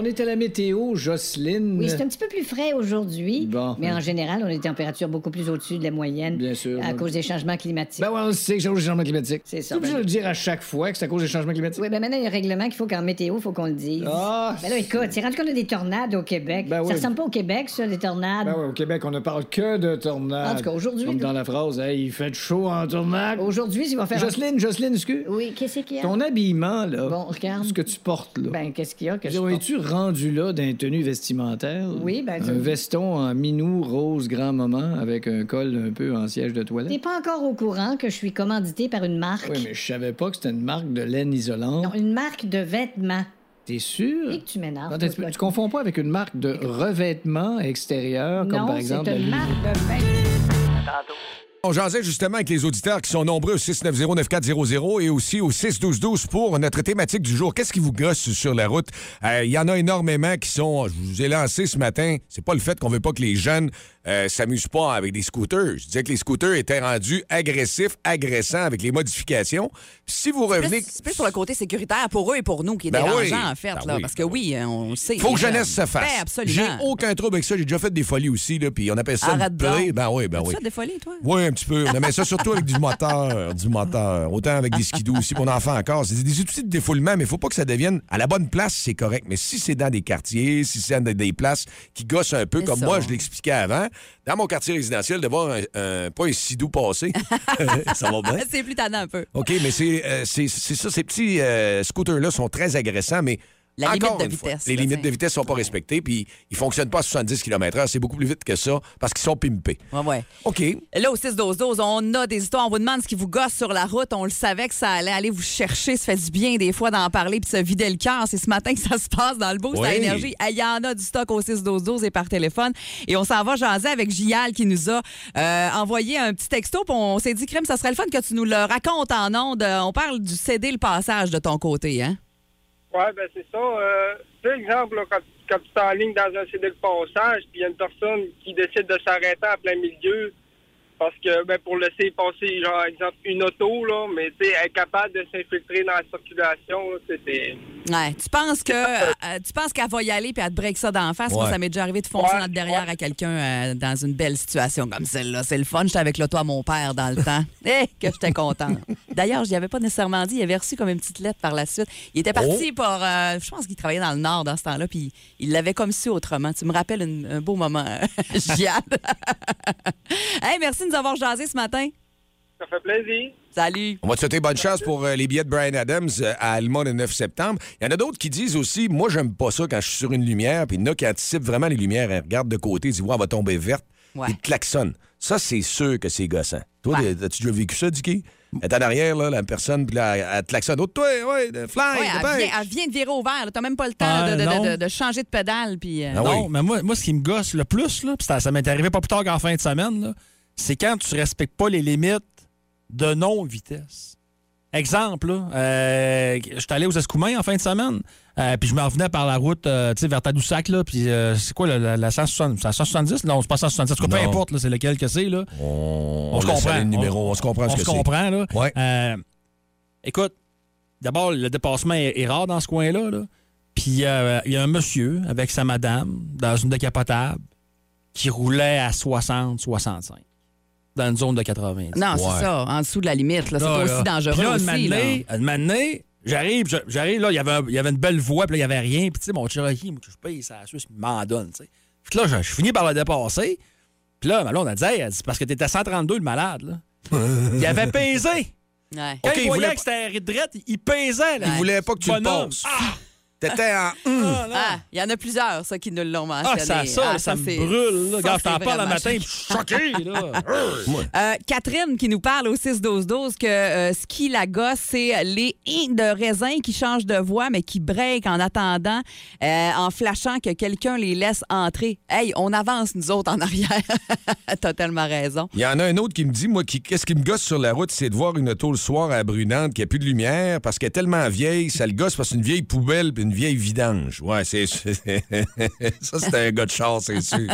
on est à la météo, Jocelyne. Oui, c'est un petit peu plus frais aujourd'hui, Bon. mais en général, on a des températures beaucoup plus au-dessus de la moyenne Bien sûr. à cause des changements climatiques. Ben ouais, on sait que c'est à cause des changements climatiques. C'est ça, Tu obligé de le dire à chaque fois que c'est à cause des changements climatiques? Oui, ben maintenant, il y a un règlement qu'il faut qu'en météo, il faut qu'on le dise. Ah! Ben là, écoute, c'est rendu qu'on a des tornades au Québec. Ben ça oui. ressemble pas au Québec, ça, les tornades. Ben ouais, au Québec, on ne parle que de tornades. En tout cas, aujourd'hui, Comme dans la phrase, hey, il fait chaud en tornade. Aujourd'hui, il va faire... Jocelyne, Jocelyne, excuse. Oui, qu'est-ce qu'il y a? Ton habillement, là. Bon, regarde. Ce que tu portes, là. Ben, qu'est-ce qu'il y a que je rendu là d'un tenue vestimentaire? Oui, ben, Un veston en minou rose grand moment avec un col un peu en siège de T'es toilette? pas encore au courant que je suis commandité par une marque? Oui, mais je savais pas que c'était une marque de laine isolante. Non, une marque de vêtements. T'es sûr? Et que tu m'énerves. Tu, tu confonds pas avec une marque de revêtement extérieur, comme non, par exemple. c'est une marque de vêtements. On jasait justement avec les auditeurs qui sont nombreux au 690-9400 et aussi au 61212 pour notre thématique du jour. Qu'est-ce qui vous gosse sur la route? Euh, Il y en a énormément qui sont... Je vous ai lancé ce matin, c'est pas le fait qu'on veut pas que les jeunes euh, s'amusent pas avec des scooters. Je disais que les scooters étaient rendus agressifs, agressants avec les modifications. Si vous revenez... C'est plus pour le côté sécuritaire pour eux et pour nous qui est Ben oui. dérangeant, en fait. Ben là, oui, parce que oui, on le sait. Faut que jeunesse jeunes. se fasse. Ben, absolument. J'ai aucun trouble avec ça. J'ai déjà fait des folies aussi, là, puis on appelle ça Arrête une. Ben oui, ben Tu oui. fais des folies, toi? Oui, un petit peu. On aimait ça surtout avec du moteur, du moteur. Autant avec des skidoo aussi, puis on en fait encore. C'est des outils de défoulement, mais il faut pas que ça devienne à la bonne place, c'est correct. Mais si c'est dans des quartiers, si c'est dans des places qui gossent un peu, comme ça. moi, je l'expliquais avant, dans mon quartier résidentiel, de voir un, un- pas un sidou passer, ça va bien? C'est plus tannant un peu. OK, mais c'est euh, ça, ces petits euh, scooters-là sont très agressants, mais. La limite encore de fois, vitesse, les limites de vitesse sont pas respectées, puis ils fonctionnent pas à 70 km/h. C'est beaucoup plus vite que ça parce qu'ils sont pimpés. Ouais, ouais. OK. Là, au 6-12-12, on a des histoires. On vous demande ce qui vous gosse sur la route. On le savait que ça allait aller vous chercher. Ça fait du bien, des fois, d'en parler puis se vider le cœur. C'est ce matin que ça se passe dans le à Oui. énergie. Il y en a du stock au 6-12-12 et par téléphone. Et on s'en va jaser avec Gial qui nous a euh, envoyé un petit texto. Puis on s'est dit, Crème, ça serait le fun que tu nous le racontes en ondes. Euh, On parle du céder le passage de ton côté, hein? Ouais, ben c'est ça. Euh, par exemple, là, quand, quand tu es en ligne dans un CD de passage, puis il y a une personne qui décide de s'arrêter en plein milieu parce que ben pour laisser passer, genre, exemple, une auto, là, mais tu sais, elle de s'infiltrer dans la circulation, c'était. Ouais. Tu penses que euh, tu penses qu'elle va y aller puis elle te break ça d'en face? Moi, ça m'est déjà arrivé de foncer Ouais, dans le derrière ouais. à quelqu'un euh, dans une belle situation comme celle-là. C'est le fun. J'étais avec l'auto à mon père dans le temps. Eh, que j'étais contente. D'ailleurs, je n'y avais pas nécessairement dit. Il avait reçu comme une petite lettre par la suite. Il était parti pour. euh, je pense qu'il travaillait dans le Nord dans ce temps-là, puis il l'avait comme su autrement. Tu me rappelles une- un beau moment, Gial. hey, merci de nous avoir jasé ce matin. Ça fait plaisir. Salut. On va te souhaiter bonne chance pour euh, les billets de Brian Adams euh, à Alma le 9 septembre. Il y en a d'autres qui disent aussi, moi, j'aime pas ça quand je suis sur une lumière, puis il y en a qui anticipent vraiment les lumières, elles regardent de côté, ils disent, ouais, elle va tomber verte, Ouais. ils te klaxonnent. Ça, c'est sûr que c'est gossant. Toi, Ouais. as-tu déjà vécu ça, Dicky? Elle est en arrière, là, la personne, puis là, elle- elle te klaxonne. Oh, toi, ouais, de- fly, Ouais, elle, dépêche. vient, elle vient de virer au vert. là. T'as même pas le temps Ah, de, de- non. de- de changer de pédale. Puis, euh, Ah non, oui. mais moi, moi, ce qui me gosse le plus, là, puis ça, ça m'est arrivé pas plus tard qu'en fin de semaine, là, c'est quand tu respectes pas les limites de non-vitesse. Exemple, euh, je suis allé aux Escoumins en fin de semaine, euh, puis je me revenais par la route euh, tu sais, vers Tadoussac, là, puis euh, c'est quoi la, la, la 170? C'est la 170? Non, c'est pas 170. En tout cas, peu importe, là, c'est lequel que c'est. Là. On, On se comprend. numéro, on, se comprend on ce que se comprend, là. Ouais. Euh, écoute, d'abord, le dépassement est, est rare dans ce coin-là. Là. Puis euh, il y a un monsieur avec sa madame dans une décapotable qui roulait à 60-65 dans une zone de 90. Non, c'est Ouais. ça, en dessous de la limite. là. C'est Là, pas là. aussi dangereux Puis là, aussi. une là. matinée- une matinée, j'arrive, je- j'arrive, là, il y avait un- il y avait une belle voie, puis là, il n'y avait rien. Puis, tu sais, mon Cherokee, moi, je paye ça à la Suisse, il m'en donne, tu sais. Puis là, je, je finis par le dépasser. Puis là, ma blonde, elle dit, Hey, elle dit, parce que t'étais à 132, le malade, là. il avait pesé. Ouais. Quand OK, il voyait voulait que c'était drette, il pesait, là. Il voulait pas que tu le Bonhomme. passes. Ah! T'étais en hum. Ah, il y en a plusieurs, ça, qui nous l'ont mentionné. Ah, ça, ça, Ah, ça, me c'est- brûle. Là. ça, je t'en parle le vraiment matin, puis je suis choqué. Là. Euh, Catherine qui nous parle au 6-12-12 que euh, ce qui la gosse, c'est les i de raisin qui changent de voix, mais qui break en attendant, euh, en flashant que quelqu'un les laisse entrer. Hey, on avance, nous autres, en arrière. T'as tellement raison. Il y en a un autre qui me dit, moi, qui- qu'est-ce qui me gosse sur la route, c'est de voir une auto le soir à Brunante qui a plus de lumière parce qu'elle est tellement vieille, ça le gosse parce que c'est une vieille poubelle puis une vieille vidange. Ouais, c'est. ça, c'est un gars de char, c'est sûr.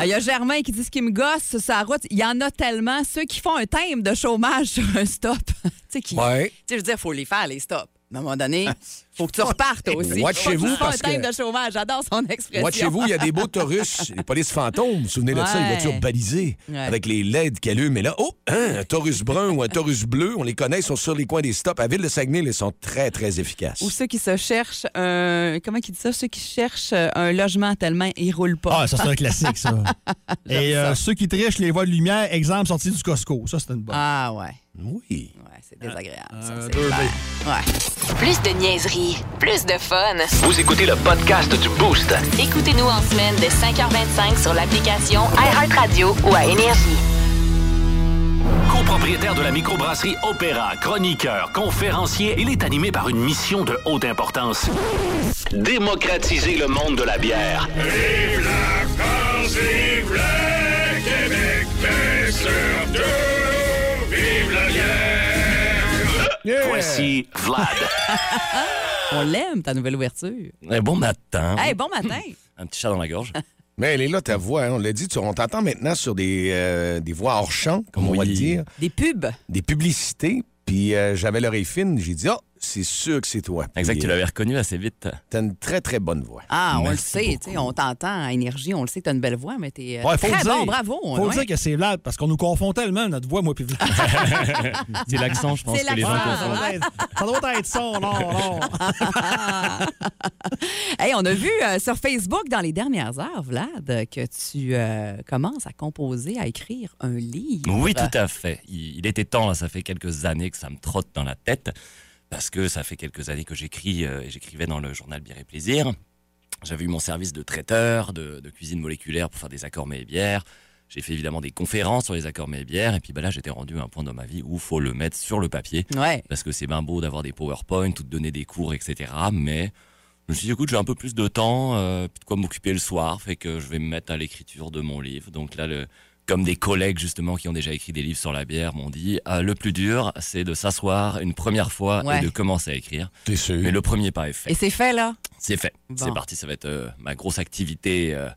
Il y a Germain qui dit ce qui me gosse sur sa route. Il y en a tellement. Ceux qui font un thème de chômage sur un stop. tu sais, qui. Ouais. Tu sais, je veux dire, il faut les faire, les stops. À un moment donné, faut que tu repartes aussi. Watchez-vous, parce un thème que- de chômage. J'adore son expression. Moi, chez vous, il y a des beaux taurus, les polices fantômes. Vous vous souvenez de ça, les Ouais. voitures balisées Ouais. avec les LED qui allument. Mais là, oh, hein, un taurus brun ou un taurus bleu, on les connaît, ils sont sur les coins des stops. À Ville-de-Saguenay, ils sont très, très efficaces. Ou ceux qui se cherchent un. Comment il dit ça? Ceux qui cherchent un logement tellement ils roulent pas. Ah, ça, c'est un classique, ça. Et euh, ceux qui trichent les voies de lumière, exemple sorti du Costco. Ça, c'est une bonne. Ah, ouais. Oui. Ouais, c'est désagréable. ça, Euh, c'est clair. Ouais. Plus de niaiserie, plus de fun. Vous écoutez le podcast du Boost. Écoutez-nous en semaine de 5h25 sur l'application iHeartRadio ou à Énergie. Copropriétaire de la microbrasserie Opéra, chroniqueur, conférencier, il est animé par une mission de haute importance. Démocratiser le monde de la bière. Vive la France, vive le Québec, la bière! Voici Vlad. On l'aime, ta nouvelle ouverture. Eh, bon matin. Hey, bon matin. Un petit chat dans la gorge. Mais elle est là, ta voix. hein, on l'a dit, tu- on t'entend maintenant sur des, euh, des voix hors champ, comme on va le dire, Des pubs. des publicités. Puis euh, j'avais l'oreille fine, j'ai dit, ah, c'est sûr que c'est toi. Exact, tu euh, l'avais reconnu assez vite. T'as une très, très bonne voix. Ah, on Merci le sait, tu sais, on t'entend à énergie, on le sait que t'as une belle voix, mais t'es euh, Ouais, faut très dire. bon, bravo. Faut ouais. dire que c'est Vlad, parce qu'on nous confond tellement, notre voix, moi, puis Vlad. C'est l'accent, je pense, que les gens confondent. ça doit être ça, non, non. Hey, on a vu euh, sur Facebook dans les dernières heures, Vlad, que tu euh, commences à composer, à écrire un livre. Oui, tout à fait. Il, il était temps, là, ça fait quelques années que ça me trotte dans la tête, parce que ça fait quelques années que j'écris, euh, et j'écrivais dans le journal Bière et Plaisir. J'avais eu mon service de traiteur, de, de cuisine moléculaire pour faire des accords mets et bières. J'ai fait évidemment des conférences sur les accords mets et bières, et puis bah, là, j'étais rendu à un point dans ma vie où il faut le mettre sur le papier. Ouais. parce que c'est bien beau d'avoir des PowerPoint ou de donner des cours, etc. Mais je me suis dit, écoute, j'ai un peu plus de temps, euh, de quoi m'occuper le soir, fait que je vais me mettre à l'écriture de mon livre. Donc là, le, comme des collègues justement qui ont déjà écrit des livres sur la bière m'ont dit, ah, le plus dur, c'est de s'asseoir une première fois Ouais. et de commencer à écrire. T'es sûr? Mais le premier pas est fait. Et c'est fait, là? C'est fait. Bon. C'est parti, ça va être euh, ma grosse activité. euh,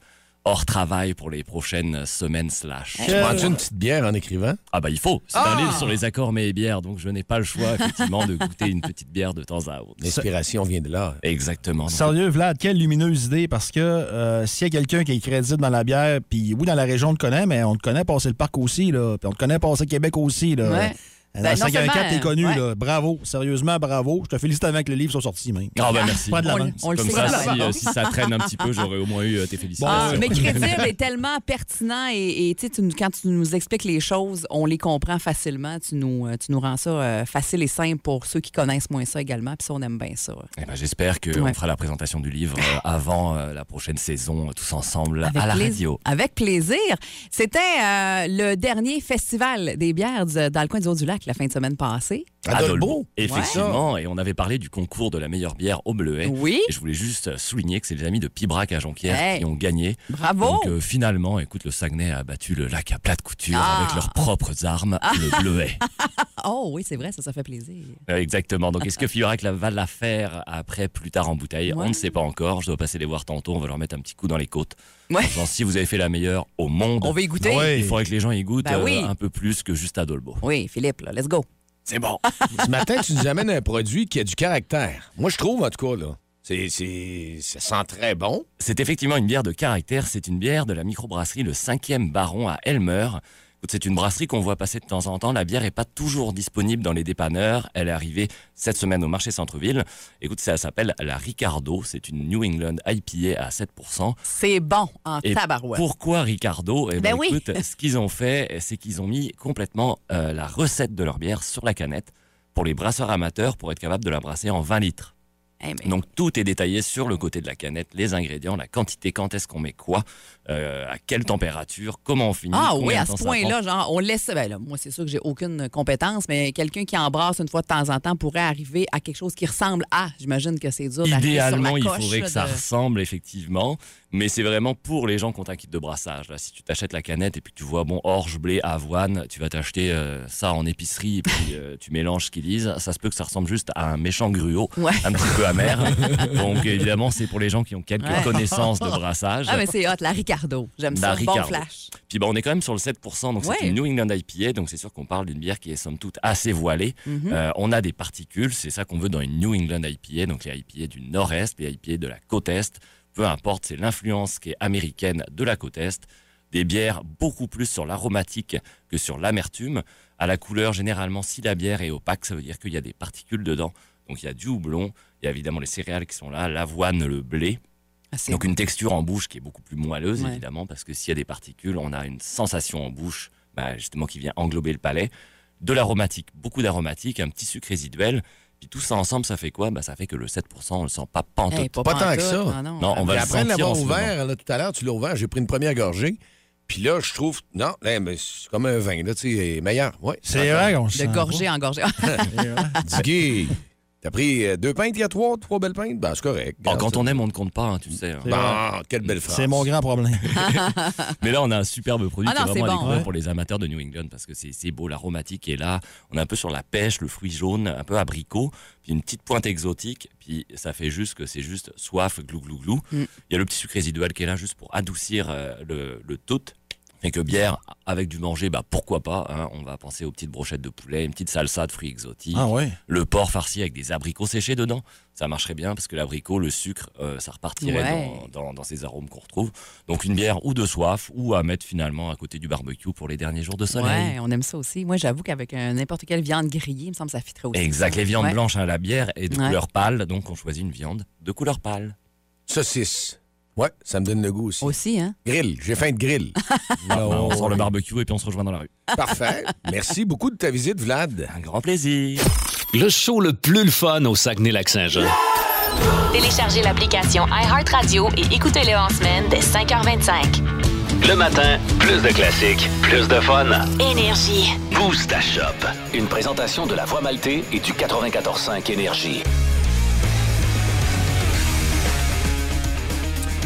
hors travail pour les prochaines semaines slash. Tu prends-tu une petite bière en écrivant? Ah bah il faut. C'est Ah! un livre sur les accords mais et bières, donc je n'ai pas le choix effectivement de goûter une petite bière de temps à autre. L'inspiration vient de là. Exactement. Sérieux, Vlad, quelle lumineuse idée, parce que euh, s'il y a quelqu'un qui est crédible dans la bière, puis oui, dans la région, on te connaît, mais on te connaît passer le parc aussi, là, puis on te connaît passer Québec aussi. Là. Ouais. Dans Ben, le 54, seulement, t'es connu, ouais. là. Bravo, sérieusement, bravo. Je te félicite avec que le livre soit sorti, même. Ah ben merci. Pas de la On le- le Comme sait ça, si, euh, si ça traîne un petit peu, j'aurais au moins eu euh, tes félicitations. Ah, mais crédible est tellement pertinent et, et, tu quand tu nous expliques les choses, on les comprend facilement. Tu nous, euh, tu nous rends ça euh, facile et simple pour ceux qui connaissent moins ça également. Puis ça, on aime bien ça. Eh ben, J'espère qu'on Ouais. fera la présentation du livre euh, avant euh, la prochaine saison, tous ensemble Avec à la radio. Avec plaisir. C'était euh, le dernier festival des bières dans le coin du Haut-du-Lac la fin de semaine passée. Adolbo. Effectivement, et on avait parlé du concours de la meilleure bière au Bleuet. Oui. Et je voulais juste souligner que c'est les amis de Pibrac à Jonquière Hey. qui ont gagné. Bravo. Donc euh, finalement, écoute, le Saguenay a battu le lac à plate couture Ah. avec leurs propres armes, le Bleuet. Oh oui, c'est vrai, ça, ça fait plaisir. Euh, Exactement. Donc, est-ce que Fiorac la- va la faire après, plus tard en bouteille? Ouais. On ne sait pas encore. Je dois passer les voir tantôt. On va leur mettre un petit coup dans les côtes. Ouais. En disant, si vous avez fait la meilleure au monde, On va y goûter. Ouais. il faudrait que les gens y goûtent Ben oui. euh, un peu plus que juste à Dolbo. Oui, Philippe, là, let's go. C'est bon. Ce matin, tu nous amènes un produit qui a du caractère. Moi, je trouve, en tout cas, là. C'est, c'est, ça sent très bon. C'est effectivement une bière de caractère. C'est une bière de la microbrasserie Le 5e Baron à Elmer. C'est une brasserie qu'on voit passer de temps en temps. La bière n'est pas toujours disponible dans les dépanneurs. Elle est arrivée cette semaine au marché centre-ville. Écoute, ça s'appelle la Ricardo. C'est une New England IPA à 7%. C'est bon en Et tabarouette. Pourquoi Ricardo? Eh Ben oui. écoute, ce qu'ils ont fait, c'est qu'ils ont mis complètement euh, la recette de leur bière sur la canette pour les brasseurs amateurs pour être capable de la brasser en 20 litres. Eh, mais- Donc tout est détaillé sur le côté de la canette, les ingrédients, la quantité, quand est-ce qu'on met quoi, euh, à quelle température, comment on finit. Ah oui, à ce point-là, genre, on laisse. Ben là, moi, c'est sûr que j'ai aucune compétence, mais quelqu'un qui embrasse une fois de temps en temps pourrait arriver à quelque chose qui ressemble à. J'imagine que c'est dur d'arriver sur la Idéalement, il faudrait que ça ressemble effectivement, mais c'est vraiment pour les gens qui ont un kit de brassage. Là, si tu t'achètes la canette et puis tu vois bon orge, blé, avoine, tu vas t'acheter euh, ça en épicerie et puis euh, tu mélanges ce qu'ils disent. Ça se peut que ça ressemble juste à un méchant gruau, Ouais. un petit peu amer. Donc évidemment, c'est pour les gens qui ont quelques Ouais. connaissances de brassage. Ah, mais c'est hot, la Ricardo. J'aime ça. Bon Ricardo. flash. Puis bon, on est quand même sur le 7%, donc Ouais. c'est une New England IPA, donc c'est sûr qu'on parle d'une bière qui est somme toute assez voilée. Mhm. Euh, on a des particules, c'est ça qu'on veut dans une New England IPA, donc les IPA du nord-est, les IPA de la côte est, peu importe, c'est l'influence qui est américaine de la côte est. Des bières beaucoup plus sur l'aromatique que sur l'amertume. À la couleur, généralement, si la bière est opaque, ça veut dire qu'il y a des particules dedans. Donc il y a du houblon, il y a évidemment les céréales qui sont là, l'avoine, le blé. Ah, Donc une texture en bouche qui est beaucoup plus moelleuse, Ouais. évidemment, parce que s'il y a des particules, on a une sensation en bouche, bah, justement, qui vient englober le palais. De l'aromatique, beaucoup d'aromatique, un petit sucre résiduel. Puis tout ça ensemble, ça fait quoi? Bah, Ça fait que le 7%, on le sent pas pantoute. Hey, Pas tant pantoute, que ça. non, non. Non, on va après sentir l'avoir ouvert, là, tout à l'heure, tu l'as ouvert, j'ai pris une première gorgée. Puis là, je trouve, non, là, mais c'est comme un vin, là, tu sais, meilleur. Ouais. C'est vrai qu'on se De gorgée en gorgée. Digué, t'as pris euh, deux pintes, il y a trois, trois belles pintes? Ben, c'est correct. Oh, quand on aime, on ne compte pas, hein, tu sais. hein. C'est Bon, quelle belle phrase. C'est mon grand problème. Mais là, on a un superbe produit Ah qui est vraiment bon. découvrir Ouais. pour les amateurs de New England parce que c'est c'est beau, l'aromatique est là. On est un peu sur la pêche, le fruit jaune, un peu abricot, puis une petite pointe exotique, puis ça fait juste que c'est juste soif, glou glou glou. Mm. Il y a le petit sucre résiduel qui est là juste pour adoucir euh, le, le tout. Fait que bière avec du manger, bah pourquoi pas. hein. On va penser aux petites brochettes de poulet, une petite salsa de fruits exotiques, Ah ouais. le porc farci avec des abricots séchés dedans. Ça marcherait bien parce que l'abricot, le sucre, euh, ça repartirait Ouais. dans, dans- dans ces arômes qu'on retrouve. Donc une bière ou de soif ou à mettre finalement à côté du barbecue pour les derniers jours de soleil. Ouais, on aime ça aussi. Moi, j'avoue qu'avec un- n'importe quelle viande grillée, il me semble que ça fitterait aussi. Exact, les viandes Ouais. blanches, hein, la bière est de Ouais. couleur pâle, donc on choisit une viande de couleur pâle. Saucisse. Ouais, ça me donne le goût aussi. Aussi, hein? Grill, j'ai faim de grill. Ah, on sort le barbecue et puis on se rejoint dans la rue. Parfait. Merci beaucoup de ta visite, Vlad. Un grand plaisir. Le show le plus le fun au Saguenay-Lac-Saint-Jean. Téléchargez l'application iHeartRadio et écoutez-le en semaine dès 5h25. Le matin, plus de classiques, plus de fun. Énergie. Boost à Shop. Une présentation de la Voix Maltais et du 94.5 Énergie.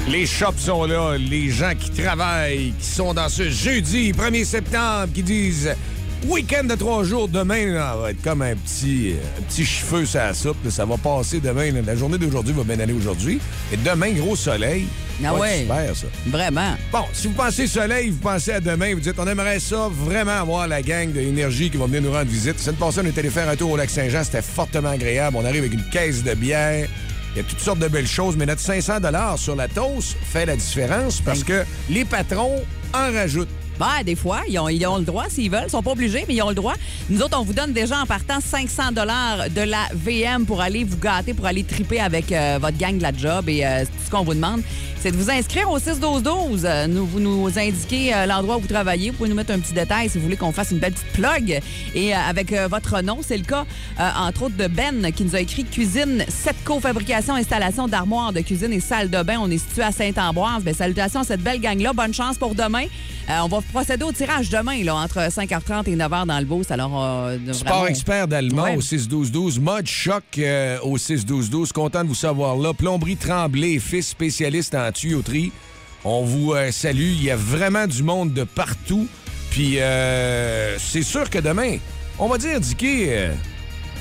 Les shops sont là, les gens qui travaillent, qui sont dans ce jeudi 1er septembre, qui disent week-end de trois jours, demain, là, va être comme un petit, un petit cheveu sur la soupe. là, ça va passer demain. là. La journée d'aujourd'hui va bien aller aujourd'hui. Et demain, gros soleil. Ah Ouais, ouais. Super, ça. Vraiment. Bon, si vous pensez soleil, vous pensez à demain, vous dites on aimerait ça vraiment avoir la gang de énergie qui va venir nous rendre visite. Semaine passée, on est allé faire un tour au lac Saint-Jean, c'était fortement agréable. On arrive avec une caisse de bière. Il y a toutes sortes de belles choses, mais notre 500 sur la toast fait la différence parce que les patrons en rajoutent. Ben, des fois, ils ont, ils ont le droit s'ils veulent. Ils sont pas obligés, mais ils ont le droit. Nous autres, on vous donne déjà en partant 500 de la VM pour aller vous gâter, pour aller triper avec euh, votre gang de la job. Et euh, tout ce qu'on vous demande, c'est de vous inscrire au 6-12-12. Euh, Nous, vous nous indiquez euh, l'endroit où vous travaillez. Vous pouvez nous mettre un petit détail si vous voulez qu'on fasse une belle petite plug. Et euh, avec euh, votre nom, c'est le cas, euh, entre autres, de Ben qui nous a écrit Cuisine, Setco, fabrication, installation d'armoires de cuisine et salle de bain. On est situé à Saint-Ambroise. Ben, salutations à cette belle gang-là. Bonne chance pour demain. Euh, on va procéder au tirage demain, là, entre 5h30 et 9h dans le boost. Alors, euh, Sport vraiment- expert d'allemand Ouais. au 6-12-12. Mode choc euh, au 6-12-12. Content de vous savoir là. Plomberie Tremblay, fils spécialiste en tuyauterie. On vous euh, salue. Il y a vraiment du monde de partout. Puis euh, c'est sûr que demain, on va dire, Dicky,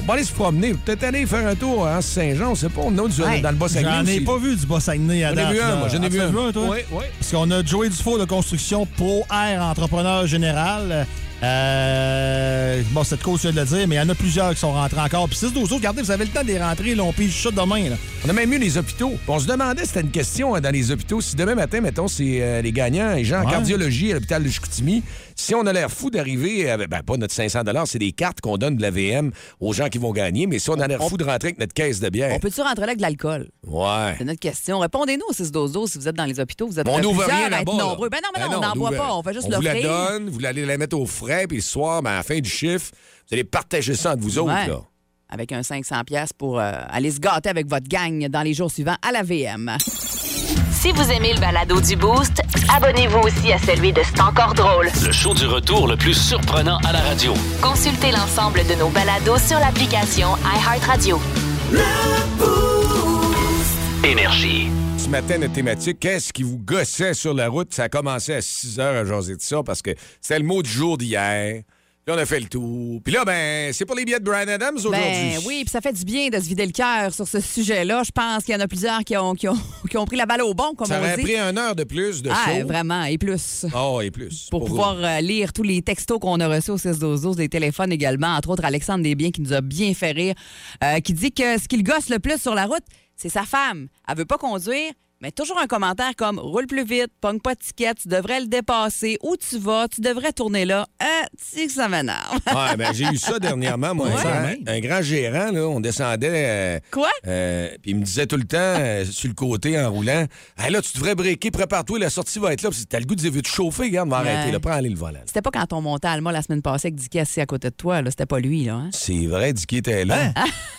on va aller se promener. Peut-être aller faire un tour à Saint-Jean. On sait pas. On a du- dans le Bas-Saguenay J'en ai pas vu du Bas-Saguenay à J'en ai date. vu un, moi. J'en ai Ah, vu tu un. toi? Oui, oui. Parce qu'on a Joey Dufault de Construction Pro Air Entrepreneur Général. Euh, bon, cette cause, je viens de le dire, mais il y en a plusieurs qui sont rentrés encore. Puis 6 12 autres, regardez, vous avez le temps de les rentrer, là, on pige ça demain. Là. On a même eu les hôpitaux. On se demandait, c'était une question hein, dans les hôpitaux, si demain matin, mettons, c'est euh, les gagnants, les gens en cardiologie à l'hôpital de Chicoutimi, si on a l'air fou d'arriver avec, ben, pas notre 500 c'est des cartes qu'on donne de la VM aux gens qui vont gagner, mais si on a l'air fou de rentrer avec notre caisse de bière. On peut-tu rentrer là avec de l'alcool? Ouais. C'est notre question. Répondez-nous au 6-12-12 si vous êtes dans les hôpitaux. Vous êtes On n'ouvre rien là-bas. là. nombreux. Ben non, mais Ben non, on n'en boit pas. On fait juste On vous la donne, vous allez la mettre au frais, puis le soir, ben, à la fin du chiffre, vous allez partager ça entre vous autres. Ouais. Là. avec un 500 pièces pour euh, aller se gâter avec votre gang dans les jours suivants à la VM. Si vous aimez le balado du Boost, abonnez-vous aussi à celui de C'est encore drôle. Le show du retour le plus surprenant à la radio. Consultez l'ensemble de nos balados sur l'application iHeartRadio. Énergie. Ce matin, notre thématique, qu'est-ce qui vous gossait sur la route? Ça a commencé à 6 heures à jaser de ça parce que c'était le mot du jour d'hier. On a fait le tour. Puis là, ben, c'est pour les billets de Brian Adams aujourd'hui. Ben oui, puis ça fait du bien de se vider le cœur sur ce sujet-là. Je pense qu'il y en a plusieurs qui ont, qui ont, qui ont pris la balle au bon, comme ça on aurait pris une heure de plus de Ah, show. vraiment, et plus. Oh, et plus. Pour pouvoir euh, lire tous les textos qu'on a reçus au 6 12 12 des téléphones également, entre autres Alexandre Desbiens qui nous a bien fait rire, euh, qui dit que ce qui le gosse le plus sur la route, c'est sa femme. Elle veut pas conduire, mais toujours un commentaire comme roule plus vite, pogne pas de ticket, tu devrais le dépasser, où tu vas, tu devrais tourner là. Ah, tu sais que ça m'énerve. Ouais, ben, j'ai eu ça dernièrement, moi. Ouais. Un, grand, un grand gérant, là, on descendait. euh, Quoi? euh, Puis il me disait tout le temps, euh, sur le côté, en roulant, hey, là, tu devrais breaker, prépare-toi, la sortie va être là. Puis T'as le goût de dire, veux te chauffer, regarde, va Ouais. arrêter, là, prends aller le volant. C'était pas quand on montait à Alma la semaine passée avec Dicky assis à côté de toi, là. C'était pas lui, là. hein? C'est vrai, Dicky était là. Hein?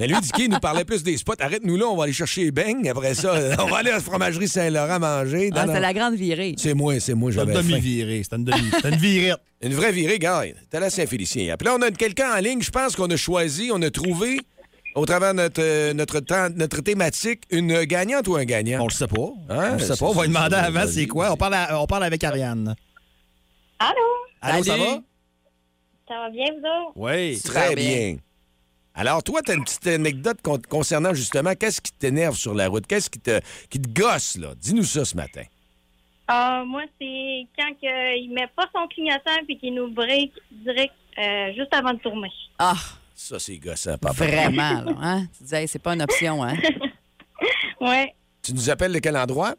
Mais lui, Dicky, il nous parlait plus des spots. Arrête-nous là, on va aller chercher les beignes. Après ça, on va aller à la fromagerie Saint-Laurent manger. Ah, c'était la grande virée. C'est moi, c'est moi, C'est une j'avais faim. demi-virée. C'est une demi c'est une virette. Une vraie virée, gars. T'es là, Saint-Félicien. Puis là, on a quelqu'un en ligne, je pense qu'on a choisi, on a trouvé, au travers de notre, euh, notre, temps- notre thématique, une gagnante ou un gagnant? On le sait pas. Hein? On le sait C'est- pas. On va lui demander c'est- avant c'est quoi? On parle, à- on parle avec Ariane. Allô? Allô, ça Salut. va? Ça va bien, vous autres? Oui. Très bien. Alors, toi, t'as une petite anecdote con- concernant justement qu'est-ce qui t'énerve sur la route? Qu'est-ce qui te, qui te gosse, là? Dis-nous ça ce matin. Ah, moi, c'est quand que il met pas son clignotant puis qu'il nous break direct euh, juste avant de tourner. Ah, Ça, c'est gossant, papa. vraiment, là. Hein? Tu disais, hey, c'est pas une option, hein? Ouais. Tu nous appelles de quel endroit?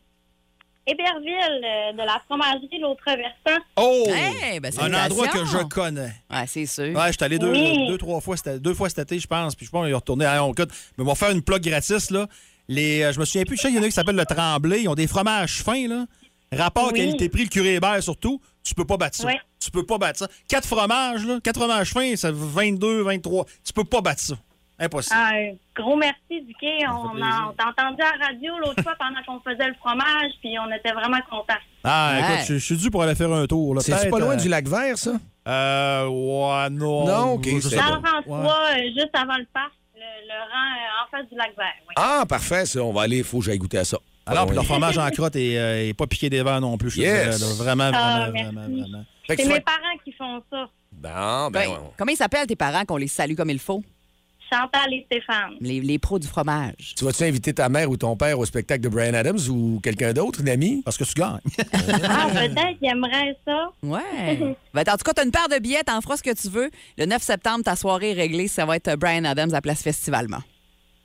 Héberville, euh, de la fromagerie L'Autre Versant. Oh! Hey, ben, un endroit que je connais. Ouais, c'est sûr. Ouais, j'étais allé deux, Oui. deux, trois fois, cet- deux fois cet été, je pense. Puis je pense qu'on est retourné à Oncut. Mais on va faire une plug gratis, là. Les, euh, je me souviens plus, je sais qu'il y en a qui s'appellent le Tremblay. Ils ont des fromages fins, là. Rapport Oui. qualité-prix, le curé Hébert surtout. Tu peux pas battre ça. Ouais. Tu peux pas battre ça. Quatre fromages, là. Quatre fromages fins, ça fait 22, 23. Tu peux pas battre ça. Impossible. Ah, un gros merci, fait On, on t'a entendu à la radio l'autre fois pendant qu'on faisait le fromage, puis on était vraiment contents. Ah, Ouais. écoute, je, je suis dû pour aller faire un tour. Peut-être, pas loin euh, du lac vert, ça? Euh, ouais, non. Non, ok, Je c'est sais bon. pas. Dans le François, euh, juste avant le parc, le, le rang euh, en face du lac vert. Oui. Ah, parfait, ça. On va aller, il faut que j'aille goûter à ça. Alors, puis Ah, leur fromage en crotte est, euh, pas piqué des verres non plus. Yes. là. Vraiment, vraiment, Ah, vraiment, merci. vraiment. C'est mes parents qui font ça. Bon, ben, Ben, ouais. comment ils s'appellent tes parents qu'on les salue comme il faut? Chantal et Stéphane. Les, les pros du fromage. tu vas-tu inviter ta mère ou ton père au spectacle de Brian Adams ou quelqu'un d'autre, une amie? Parce que tu gagnes. Ah, peut-être qu'ils aimeraient ça. Ouais. Ben, en tout cas, t'as une paire de billets, t'en feras ce que tu veux. Le 9 septembre, ta soirée est réglée. Ça va être Brian Adams à Place Festivalement.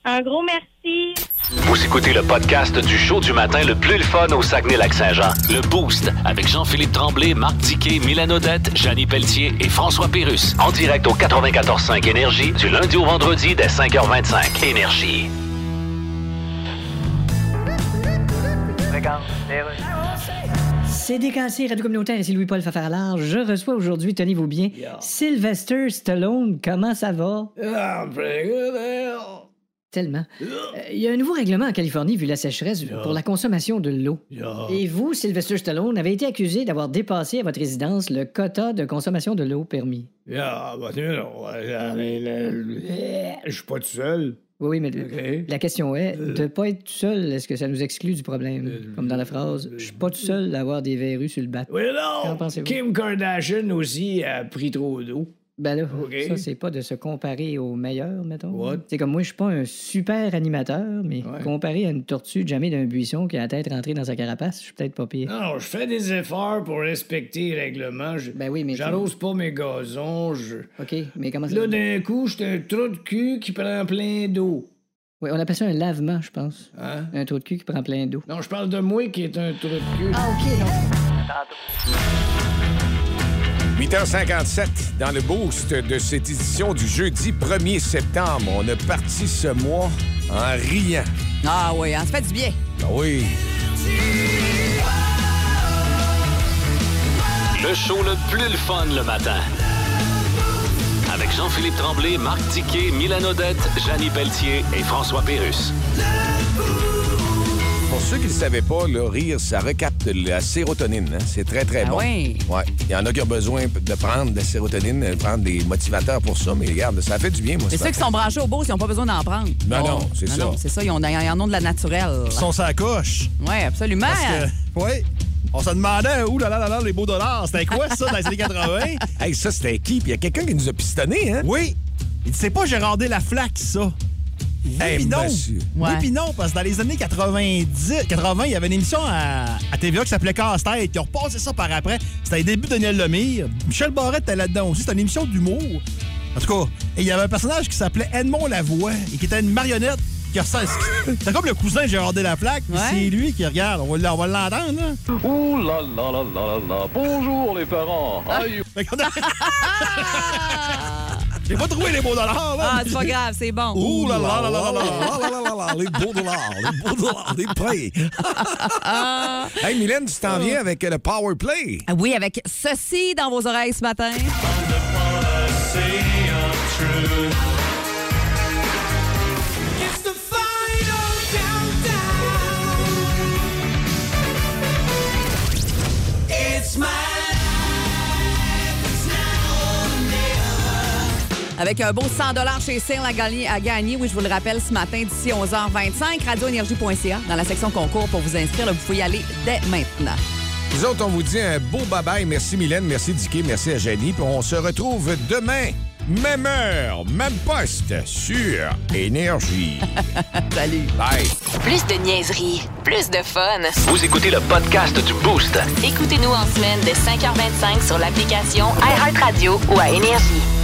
Un gros merci. Vous écoutez le podcast du show du matin le plus le fun au Saguenay-Lac-Saint-Jean. Le Boost avec Jean-Philippe Tremblay, Marc Diquet, Milan Odette, Janine Pelletier et François Pérus. En direct au 94.5 Énergie du lundi au vendredi dès 5h25. Énergie. C'est Radio Communautaire, ici Louis-Paul Fafarlard. Je reçois aujourd'hui, tenez-vous bien, Sylvester Stallone. Comment ça va? Tellement. Euh, Il y a un nouveau règlement en Californie vu la sécheresse pour la consommation de l'eau. Et vous, Sylvester Stallone, avez été accusé d'avoir dépassé à votre résidence le quota de consommation de l'eau permis. Ah, bah, euh, Je suis pas tout seul. Oui, oui, mais la question est, de pas être tout seul, est-ce que ça nous exclut du problème? Comme dans la phrase, je suis pas tout seul d'avoir des verrues sur le bateau. Oui, non! Kim Kardashian aussi a pris trop d'eau. Ben là, ça, c'est pas de se comparer au meilleur, mettons. C'est comme moi, je suis pas un super animateur, mais Ouais. comparé à une tortue jamais d'un buisson qui a la tête rentrée dans sa carapace, je suis peut-être pas pire. Non, je fais des efforts pour respecter les règlements. Je- Ben oui, mais. J'arrose pas mes gazons. Je... OK, mais comment ça. Là, d'un coup, j'étais un trou de cul qui prend plein d'eau. Oui, on appelle ça un lavement, je pense. Hein? Un trou de cul qui prend plein d'eau. Non, je parle de moi qui est un trou de cul. Ah, OK, non. 8h57 dans le boost de cette édition du jeudi 1er septembre. On a parti ce mois en riant. Ah oui, hein, ça fait du bien. Ah oui. Le show le plus le fun le matin. avec Jean-Philippe Tremblay, Marc Tiquet, Milan Odette, Janine Pelletier et François Pérus. Pour ceux qui ne le savaient pas, là, rire, ça recapte la sérotonine. hein. C'est très, très Ah bon. oui? Ouais. Il y en a qui ont besoin de prendre de la sérotonine, de prendre des motivateurs pour ça, mais regarde, ça fait du bien, moi. C'est ce ceux qui sont branchés au beau, ils n'ont pas besoin d'en prendre. Ben non, c'est ça. non, c'est ça, ils, ont, ils en ont de la naturelle. Ils sont sa coche. Oui, absolument. Parce que, oui, on se demandait où là, là, là, là, les beaux dollars. C'était quoi ça dans les années 80? Hey, ça, c'était qui? Puis il y a quelqu'un qui nous a pistonné, hein? Oui. Il dit, c'est pas Gérard Laflaque, ça. Oui, Hey, puis non. Oui, puis non, parce que dans les années 90, 80, il y avait une émission à, à TVA qui s'appelait Casse-Tête. Ils ont repassé ça par après. C'était les débuts de Daniel Lemire. Michel Barrette était là-dedans aussi. C'était une émission d'humour. En tout cas, et il y avait un personnage qui s'appelait Edmond Lavoie et qui était une marionnette. qui ressemble- C'était comme le cousin de Gérard Laflaque. puis Ouais. C'est lui qui regarde. On va l- on va l'entendre. Ouh là là là là là là. Bonjour les parents. Aïe. J'ai pas trouvé les beaux dollars, là. Ah, c'est pas grave, c'est bon. Ouh là là là là là là. là là là là, les beaux dollars, les beaux dollars, les prêts. hey, Mylène, tu t'en viens avec le Power Play. Ah Oui, avec ceci dans vos oreilles ce matin. Avec un beau 100 chez Sale à gagner, à gagner, oui, je vous le rappelle, ce matin d'ici 11h25, radioénergie.ca, dans la section concours pour vous inscrire. là, vous pouvez y aller dès maintenant. Nous autres, on vous dit un beau bye-bye. Merci Mylène, merci Dicky, merci à Jenny. Puis on se retrouve demain, même heure, même poste, sur Énergie. Salut. Bye. Plus de niaiserie, plus de fun. Vous écoutez le podcast du Boost. Écoutez-nous en semaine de 5h25 sur l'application iHeartRadio ou à Énergie.